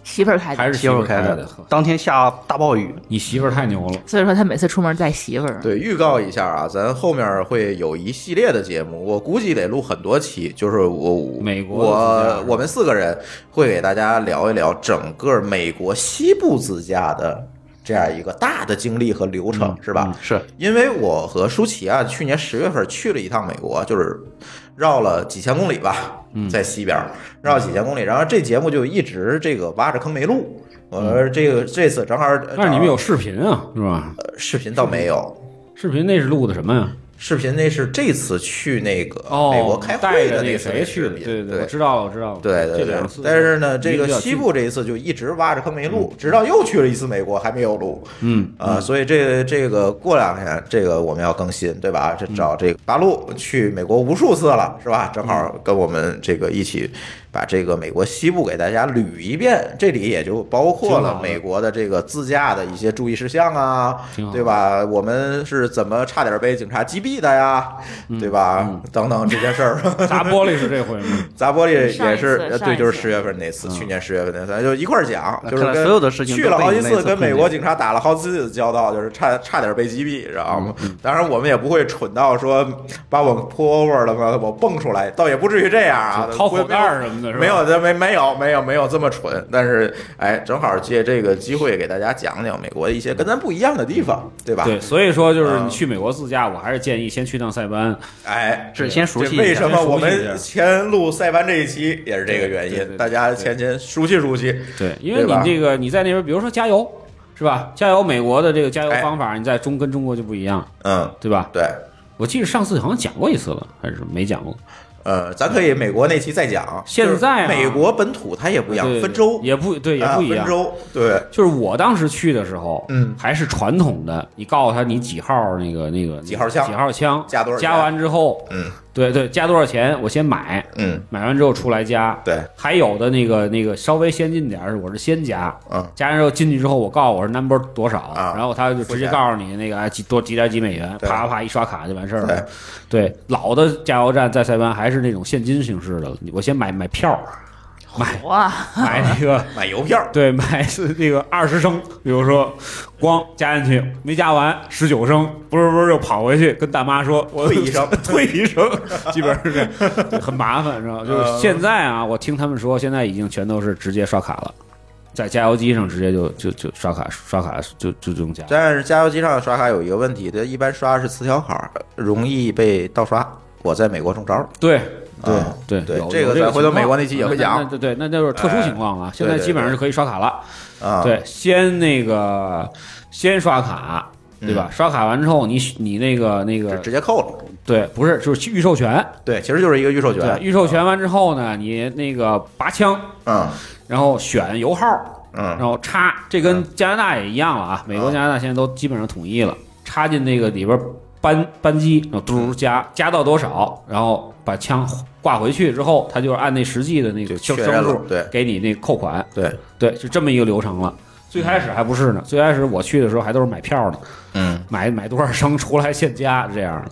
媳妇儿开的，还是媳妇儿开的的，，当天下大暴雨，你媳妇儿太牛了。所以说他每次出门带媳妇儿。对，预告一下啊，咱后面会有一系列的节目，我估计得录很多期。就是我美国我我们四个人会给大家聊一聊整个美国西部自驾的这样一个大的经历和流程，是吧？是因为我和舒淇啊，去年十月份去了一趟美国，就是绕了几千公里吧，在西边绕了几千公里，然后这节目就一直这个挖着坑没录。我说这个这次正好，但是你们有视频啊，是吧？呃视频倒没有，视频那是录的什么呀？视频那是这次去那个哦，美国开会的那个谁去的？频，对对我知道了，我知道了。对对对但是呢，这个西部这一次就一直挖着坑没录，直到又去了一次美国还没有录，嗯啊，所以这个这个过两天这个我们要更新，对吧？这找这个八路去美国无数次了，是吧？正好跟我们这个一起把这个美国西部给大家捋一遍，这里也就包括了美国的这个自驾的一些注意事项啊，对吧？我们是怎么差点被警察击毙的呀，对吧？等等这件事儿。砸 *laughs* 玻璃是这回吗？*laughs* 砸玻璃也是，对，就是十月份那次，去年十月份那次，就一块儿讲，就是跟所有的事情去了好几次，跟美国警察打了好几次交道，就是差差点被击毙，知道吗？嗯当然我们也不会蠢到说把我 pull over 了嘛，我蹦出来，倒也不至于这样啊，掏口袋儿什么的，是吧？没有，这没没有没有没有这么蠢，但是哎，正好借这个机会给大家讲讲美国的一些跟咱不一样的地方，对吧？对，所以说就是嗯你去美国自驾，我还是建议先去趟塞班。哎，是先熟悉一下为什么我们前录塞班这一期也是这个原因，大家前前熟悉熟悉。对，因为你这个你在那边，比如说加油，是吧？加油，美国的这个加油哎方法，你在中跟中国就不一样，嗯，对吧？对，我记得上次好像讲过一次了，还是没讲过？呃，咱可以美国那期再讲。现在啊。美国本土它也不一样，对分州。也不对，也不一样。啊分州，对，就是我当时去的时候，嗯。还是传统的，你告诉他你几号那个那个几号枪？几号枪，加多少加完之后，嗯对对，加多少钱我先买，嗯，买完之后出来加。对，还有的那个那个稍微先进点儿，我是先加，嗯加完之后进去之后，我告诉我是 number 多少，啊然后他就直接告诉你那个哎几多几点几美元，对啪啪啪一刷卡就完事儿了。对，老的加油站在塞班还是那种现金形式的，我先买买票，买哇，买那个。*laughs* 买邮票，对，买是那个二十升，比如说，光加进去没加完十九升，不是不是又跑回去跟大妈说，我退一升 *laughs* 退一升，基本上是这样，很麻烦，知道吗？就是现在啊，我听他们说，现在已经全都是直接刷卡了，在加油机上直接就就就刷卡刷卡就就这种加。但是加油机上刷卡有一个问题，它一般刷是磁条卡，容易被盗刷。我在美国中招了，对对啊对有对这个有这咱回头美国那期也会讲对对，那就是特殊情况了。现在基本上是可以刷卡了。啊，对，先那个先刷卡，对吧？刷卡完之后，你你那个那个直直接扣了。对，不是就是预授权。对，其实就是一个预授对，权。预授权完之后呢，你那个拔枪，嗯然后选油号，然嗯后插，这跟加拿大也一样了啊。美国、啊加拿大现在都基本上统一了，插进那个里边扳扳机，然后嘟加加到多少，然后把枪挂回去之后，他就是按那实际的那个升数，对给你那扣款。对，对，是这么一个流程了。最开始还不是呢，最开始我去的时候还都是买票呢，嗯买买多少升出来现加这样的。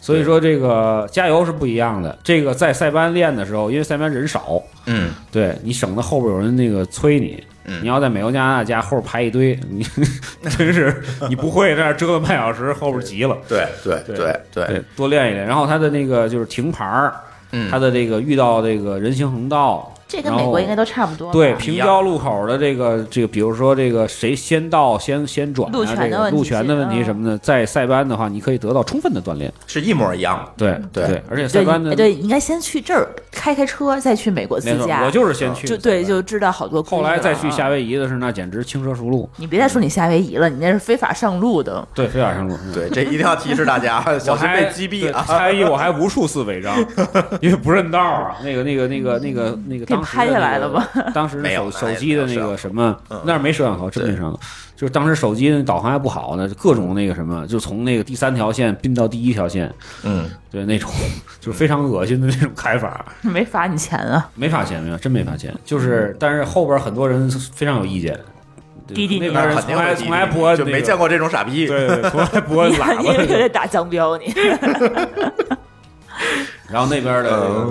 所以说这个加油是不一样的。这个在塞班练的时候，因为塞班人少，嗯对你省得后边有人那个催你。嗯你要在美国、加拿大家后边排一堆，你 *laughs* 真是你不会在那折腾半小时，后边急了。对对对对对，多练一练。然后它的那个就是停牌儿，嗯它的这个遇到这个人行横道，这跟美国应该都差不多。对平交路口的这个这个，比如说这个谁先到先先转啊，路权的这个问题路权的问题嗯什么的，在塞班的话，你可以得到充分的锻炼。是一模一样。对对而且塞班的对，应该先去这儿开开车，再去美国自，驾。我就是先去就对，就知道好多。后来再去夏啊。威夷的是那简直轻车熟路，你别再说你夏威夷了，你那是非法上路的。对，非法上路。对，这一定要提示大家，*laughs* 小我还心被击毙！夏威夷我还无数次违章，*laughs* 因为不认道啊。那个、那个、那个、那个、那个，拍下来 *laughs* 那个了吧？当时没有手手机的那个什么嗯，那儿没摄像头，真没摄像头。就是当时手机的导航还不好呢，各种那个什么，就从那个第三条线并到第一条线，嗯，对那种就是非常恶心的那种开法，没罚你钱啊！没罚钱，没有真没罚钱。就是，但是后边很多人非常有意见，滴滴那边人肯从来从来不按就没见过这种傻逼。对对，对从来不按你喇叭。*laughs* 得打江标你。*laughs* 然后那边的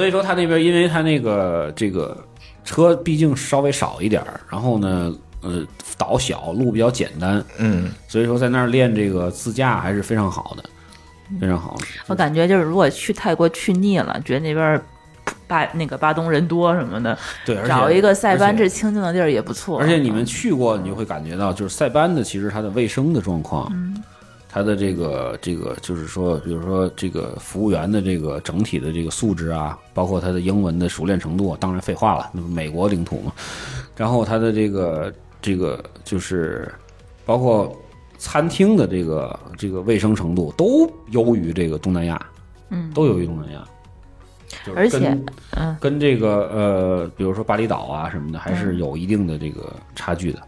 所以说他那边因为他那个这个车毕竟稍微少一点儿，然后呢，呃，岛小，路比较简单，嗯，所以说在那儿练这个自驾还是非常好的，非常好。我感觉就是如果去泰国去腻了，觉得那边儿巴那个巴东人多什么的，对，而且找一个塞班这清静的地儿也不错。而且你们去过，你就会感觉到，就是塞班的其实它的卫生的状况，嗯它的这个这个就是说，比如说这个服务员的这个整体的这个素质啊，包括他的英文的熟练程度，当然废话了，那不美国领土嘛。然后它的这个这个就是包括餐厅的这个这个卫生程度都优于这个东南亚，嗯，都优于东南亚。就是而且跟嗯，跟这个呃，比如说巴厘岛啊什么的，还是有一定的这个差距的。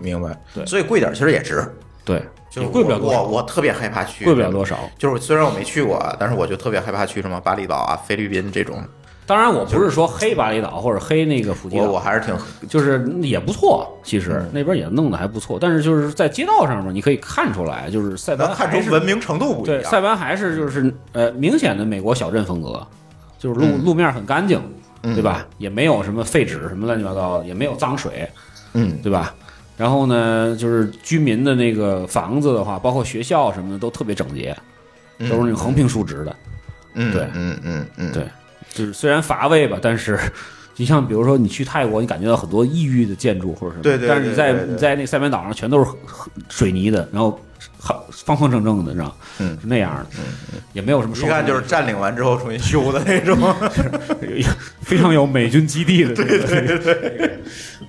明白。对所以贵点其实也值，对，就也贵不了多少，我我我特别害怕去，贵不了多少。就是虽然我没去过啊，但是我就特别害怕去什么巴厘岛啊、菲律宾这种，当然，我不是说黑巴厘岛或者黑那个普吉我我，还是挺就是也不错，其实嗯那边也弄得还不错。但是就是在街道上面，你可以看出来，就是塞班看还是出文明程度不一对，样。塞班还是就是呃明显的美国小镇风格，就是路、嗯路面很干净，嗯对吧？也没有什么废纸什么乱七八糟的，也没有脏水，嗯，对吧？然后呢，就是居民的那个房子的话，包括学校什么的都特别整洁，嗯。都是那种横平竖直的。嗯，对。嗯嗯嗯，对。就是虽然乏味吧，但是你像比如说你去泰国，你感觉到很多异域的建筑或者什么，对对对但是你在你在那个塞班岛上全都是水泥的，然后好方方正正的，你知道，嗯。是那样的，嗯也没有什么一受看就是占领完之后重新修的那种。*laughs* 非常有美军基地的，*laughs* 对对对，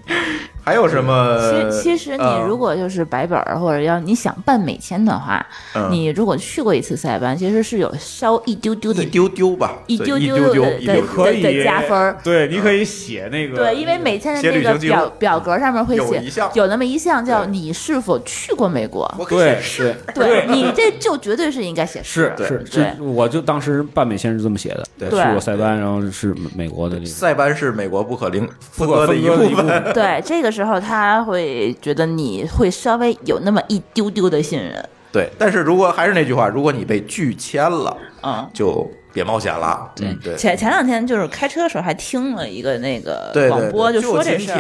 *laughs* 还有什么？其其实你呃如果就是白本儿，或者要你想办美签的话，嗯。你如果去过一次塞班，其实是有稍一丢丢的一丢丢吧，一丢丢的的丢丢一丢丢。可以。的加分。对，你可以写那个对，因为美签的写那个表表格上面会写有有那么一项叫你是否去过美国。对是对对你这就绝对是应该写是是对。是，我就当时办美签是这么写的，对。去过塞班，然后是美国的这个。塞班是美国不可零不可的一分割的一部部分。对，这个时候他会觉得你会稍微有那么一丢丢的信任。对，但是如果还是那句话，如果你被拒签了，嗯，就别冒险了。对。嗯对。前前两天就是开车的时候还听了一个那个广播，就说这事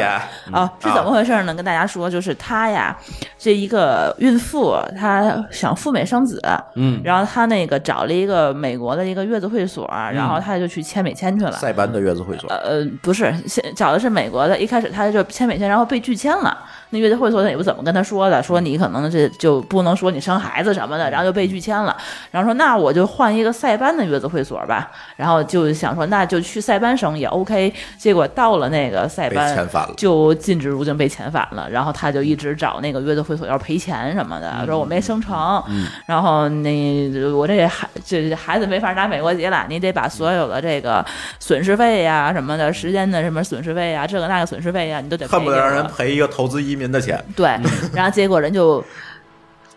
啊，是怎么回事呢？跟大家说，就是她呀，这一个孕妇，她想赴美生子，嗯，然后她那个找了一个美国的一个月子会所，然后她就去签美签去了。塞班的月子会所，呃，不是，先找的是美国的，一开始她就签美签，然后被拒签了。那月子会所也不怎么跟他说的，说你可能这就不能说你生孩子什么的，然后就被拒签了。然后说那我就换一个塞班的月子会所吧，然后就想说那就去塞班生也 OK。结果到了那个塞班。就禁止入境被遣返了，然后他就一直找那个月子会所要赔钱什么的，说我没生成，然后那我这孩这孩子没法拿美国籍了，你得把所有的这个损失费呀、什么的，时间的什么损失费呀、这个那个损失费呀，你都得恨不得让人赔一个投资移民的钱。对，然后结果人就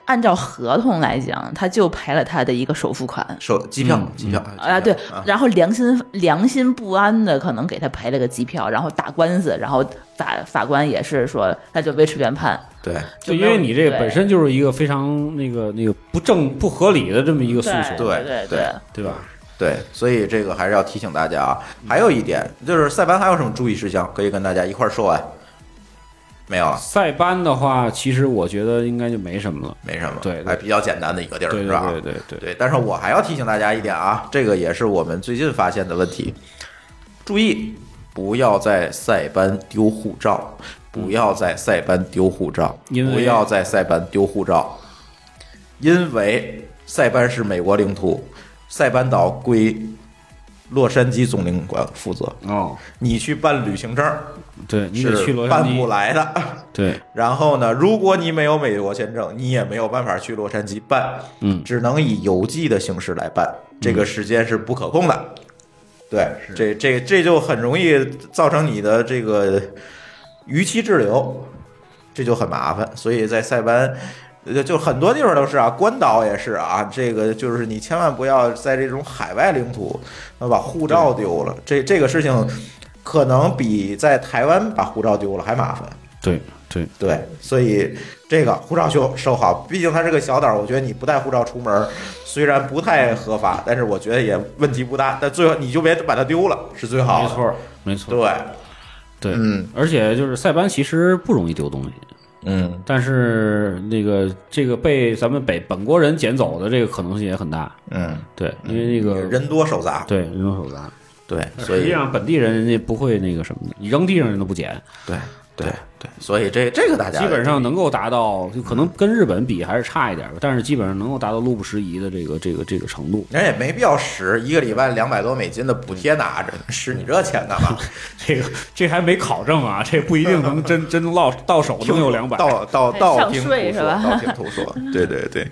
按照合同来讲，他就赔了他的一个首付款。首机票，机票啊，对啊，然后良心良心不安的，可能给他赔了个机票，然后打官司，然后法法官也是说，那就维持原判，对，就因为你这个本身就是一个非常那个那个不正不合理的这么一个诉求，对对对对吧？对，所以这个还是要提醒大家啊。还有一点就是塞班还有什么注意事项可以跟大家一块儿说完？没有了，塞班的话，其实我觉得应该就没什么了。没什么，对对。还比较简单的一个地儿，对对是吧？对对对，对，但是我还要提醒大家一点啊，这个也是我们最近发现的问题，注意不要在塞班丢护照，不要在塞班丢护照，因为不要在塞班丢护照，因为塞班是美国领土，塞班岛归洛杉矶总领馆负责，哦，你去办旅行证对你得是去洛杉办不，来的。*laughs* 对，然后呢，如果你没有美国签证，你也没有办法去洛杉矶办，嗯只能以邮寄的形式来办，这个时间是不可控的。对，这这这就很容易造成你的这个逾期滞留，这就很麻烦。所以在塞班。呃，就很多地方都是啊，关岛也是啊，这个就是你千万不要在这种海外领土，呃把护照丢了，这这个事情可能比在台湾把护照丢了还麻烦。对对对，所以这个护照就收好，毕竟它是个小岛，我觉得你不带护照出门，虽然不太合法，但是我觉得也问题不大。但最后你就别把它丢了，是最好的。没错没错。对，对，嗯而且就是塞班其实不容易丢东西，嗯。但是那个这个被咱们北本国人捡走的这个可能性也很大。嗯，对，因为那个人多手杂，对人多手杂，对，所实际以上本地人人家不会那个什么的，你扔地上人都不捡，对对对，所以这这个大家基本上能够达到，就可能跟日本比还是差一点吧，但是基本上能够达到路不拾遗的这个这个这个程度。人也没必要使一个礼拜两百多美金的补贴拿着，使你这钱干嘛？*laughs* 这个这还没考证啊，这不一定能真真落到到手能有两百。到到到上听途说，税是吧道听途说，对对对。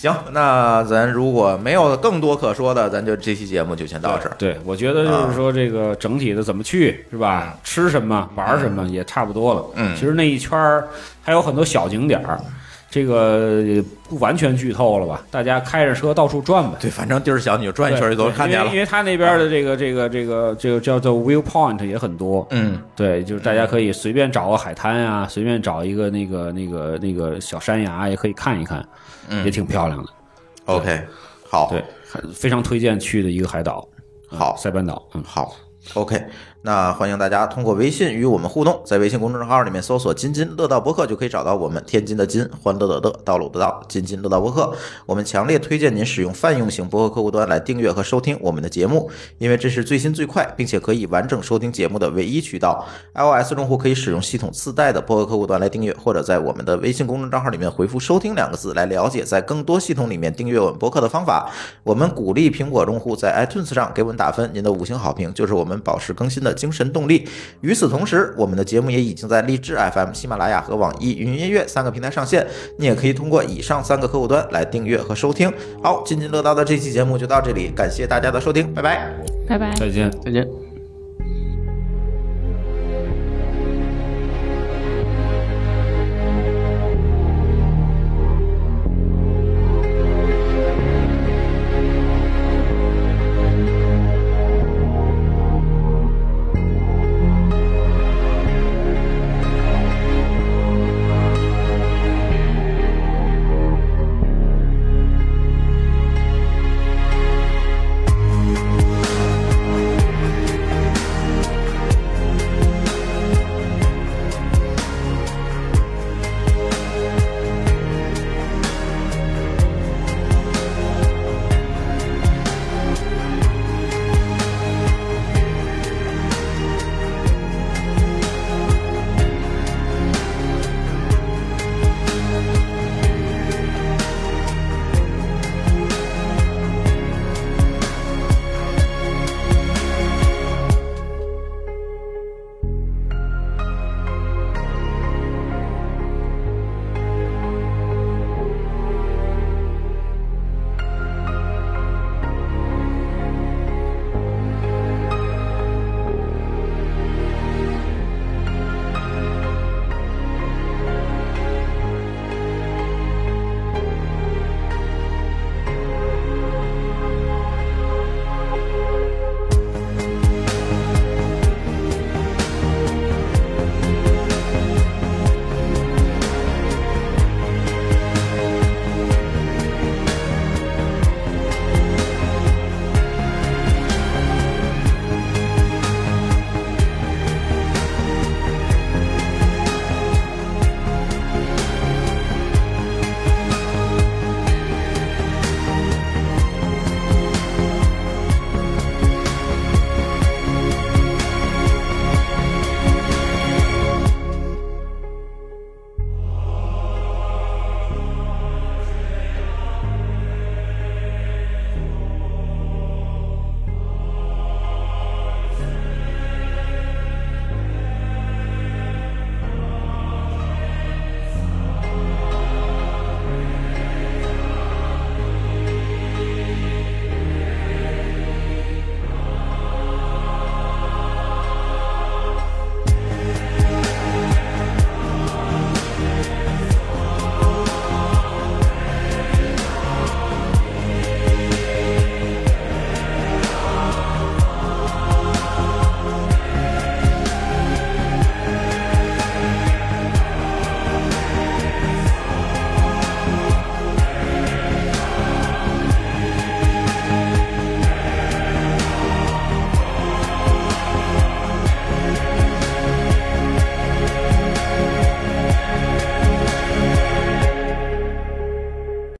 行，那咱如果没有更多可说的，咱就这期节目就先到这儿。对，我觉得就是说这个整体的怎么去是吧？吃什么玩什么也差不多了。嗯其实那一圈儿还有很多小景点儿，这个不完全剧透了吧？大家开着车到处转呗。对，反正地儿小，你就转一圈就都对看见了因为因。为他那边的这个这个这个这个叫做 viewpoint 也很多。嗯，对，就是大家可以随便找个海滩啊，随便找一个那个那个那个小山崖，也可以看一看，嗯也挺漂亮的。OK，好，对，非常推荐去的一个海岛。嗯好塞班岛。嗯，好，OK，那欢迎大家通过微信与我们互动，在微信公众号里面搜索“津津乐道播客”就可以找到我们。天津的津，欢乐的乐，道路的道，津津乐道播客。我们强烈推荐您使用泛用型播客客户端来订阅和收听我们的节目，因为这是最新最快，并且可以完整收听节目的唯一渠道。iOS 用户可以使用系统自带的播客客户端来订阅，或者在我们的微信公众账号里面回复“收听”两个字来了解在更多系统里面订阅我们播客的方法。我们鼓励苹果用户在 iTunes 上给我们打分，您的五星好评就是我们保持更新的的精神动力。与此同时，我们的节目也已经在荔枝 FM、喜马拉雅和网易云音乐三个平台上线，你也可以通过以上三个客户端来订阅和收听。好，津津乐道的这期节目就到这里，感谢大家的收听，拜拜。拜拜。再见。再见。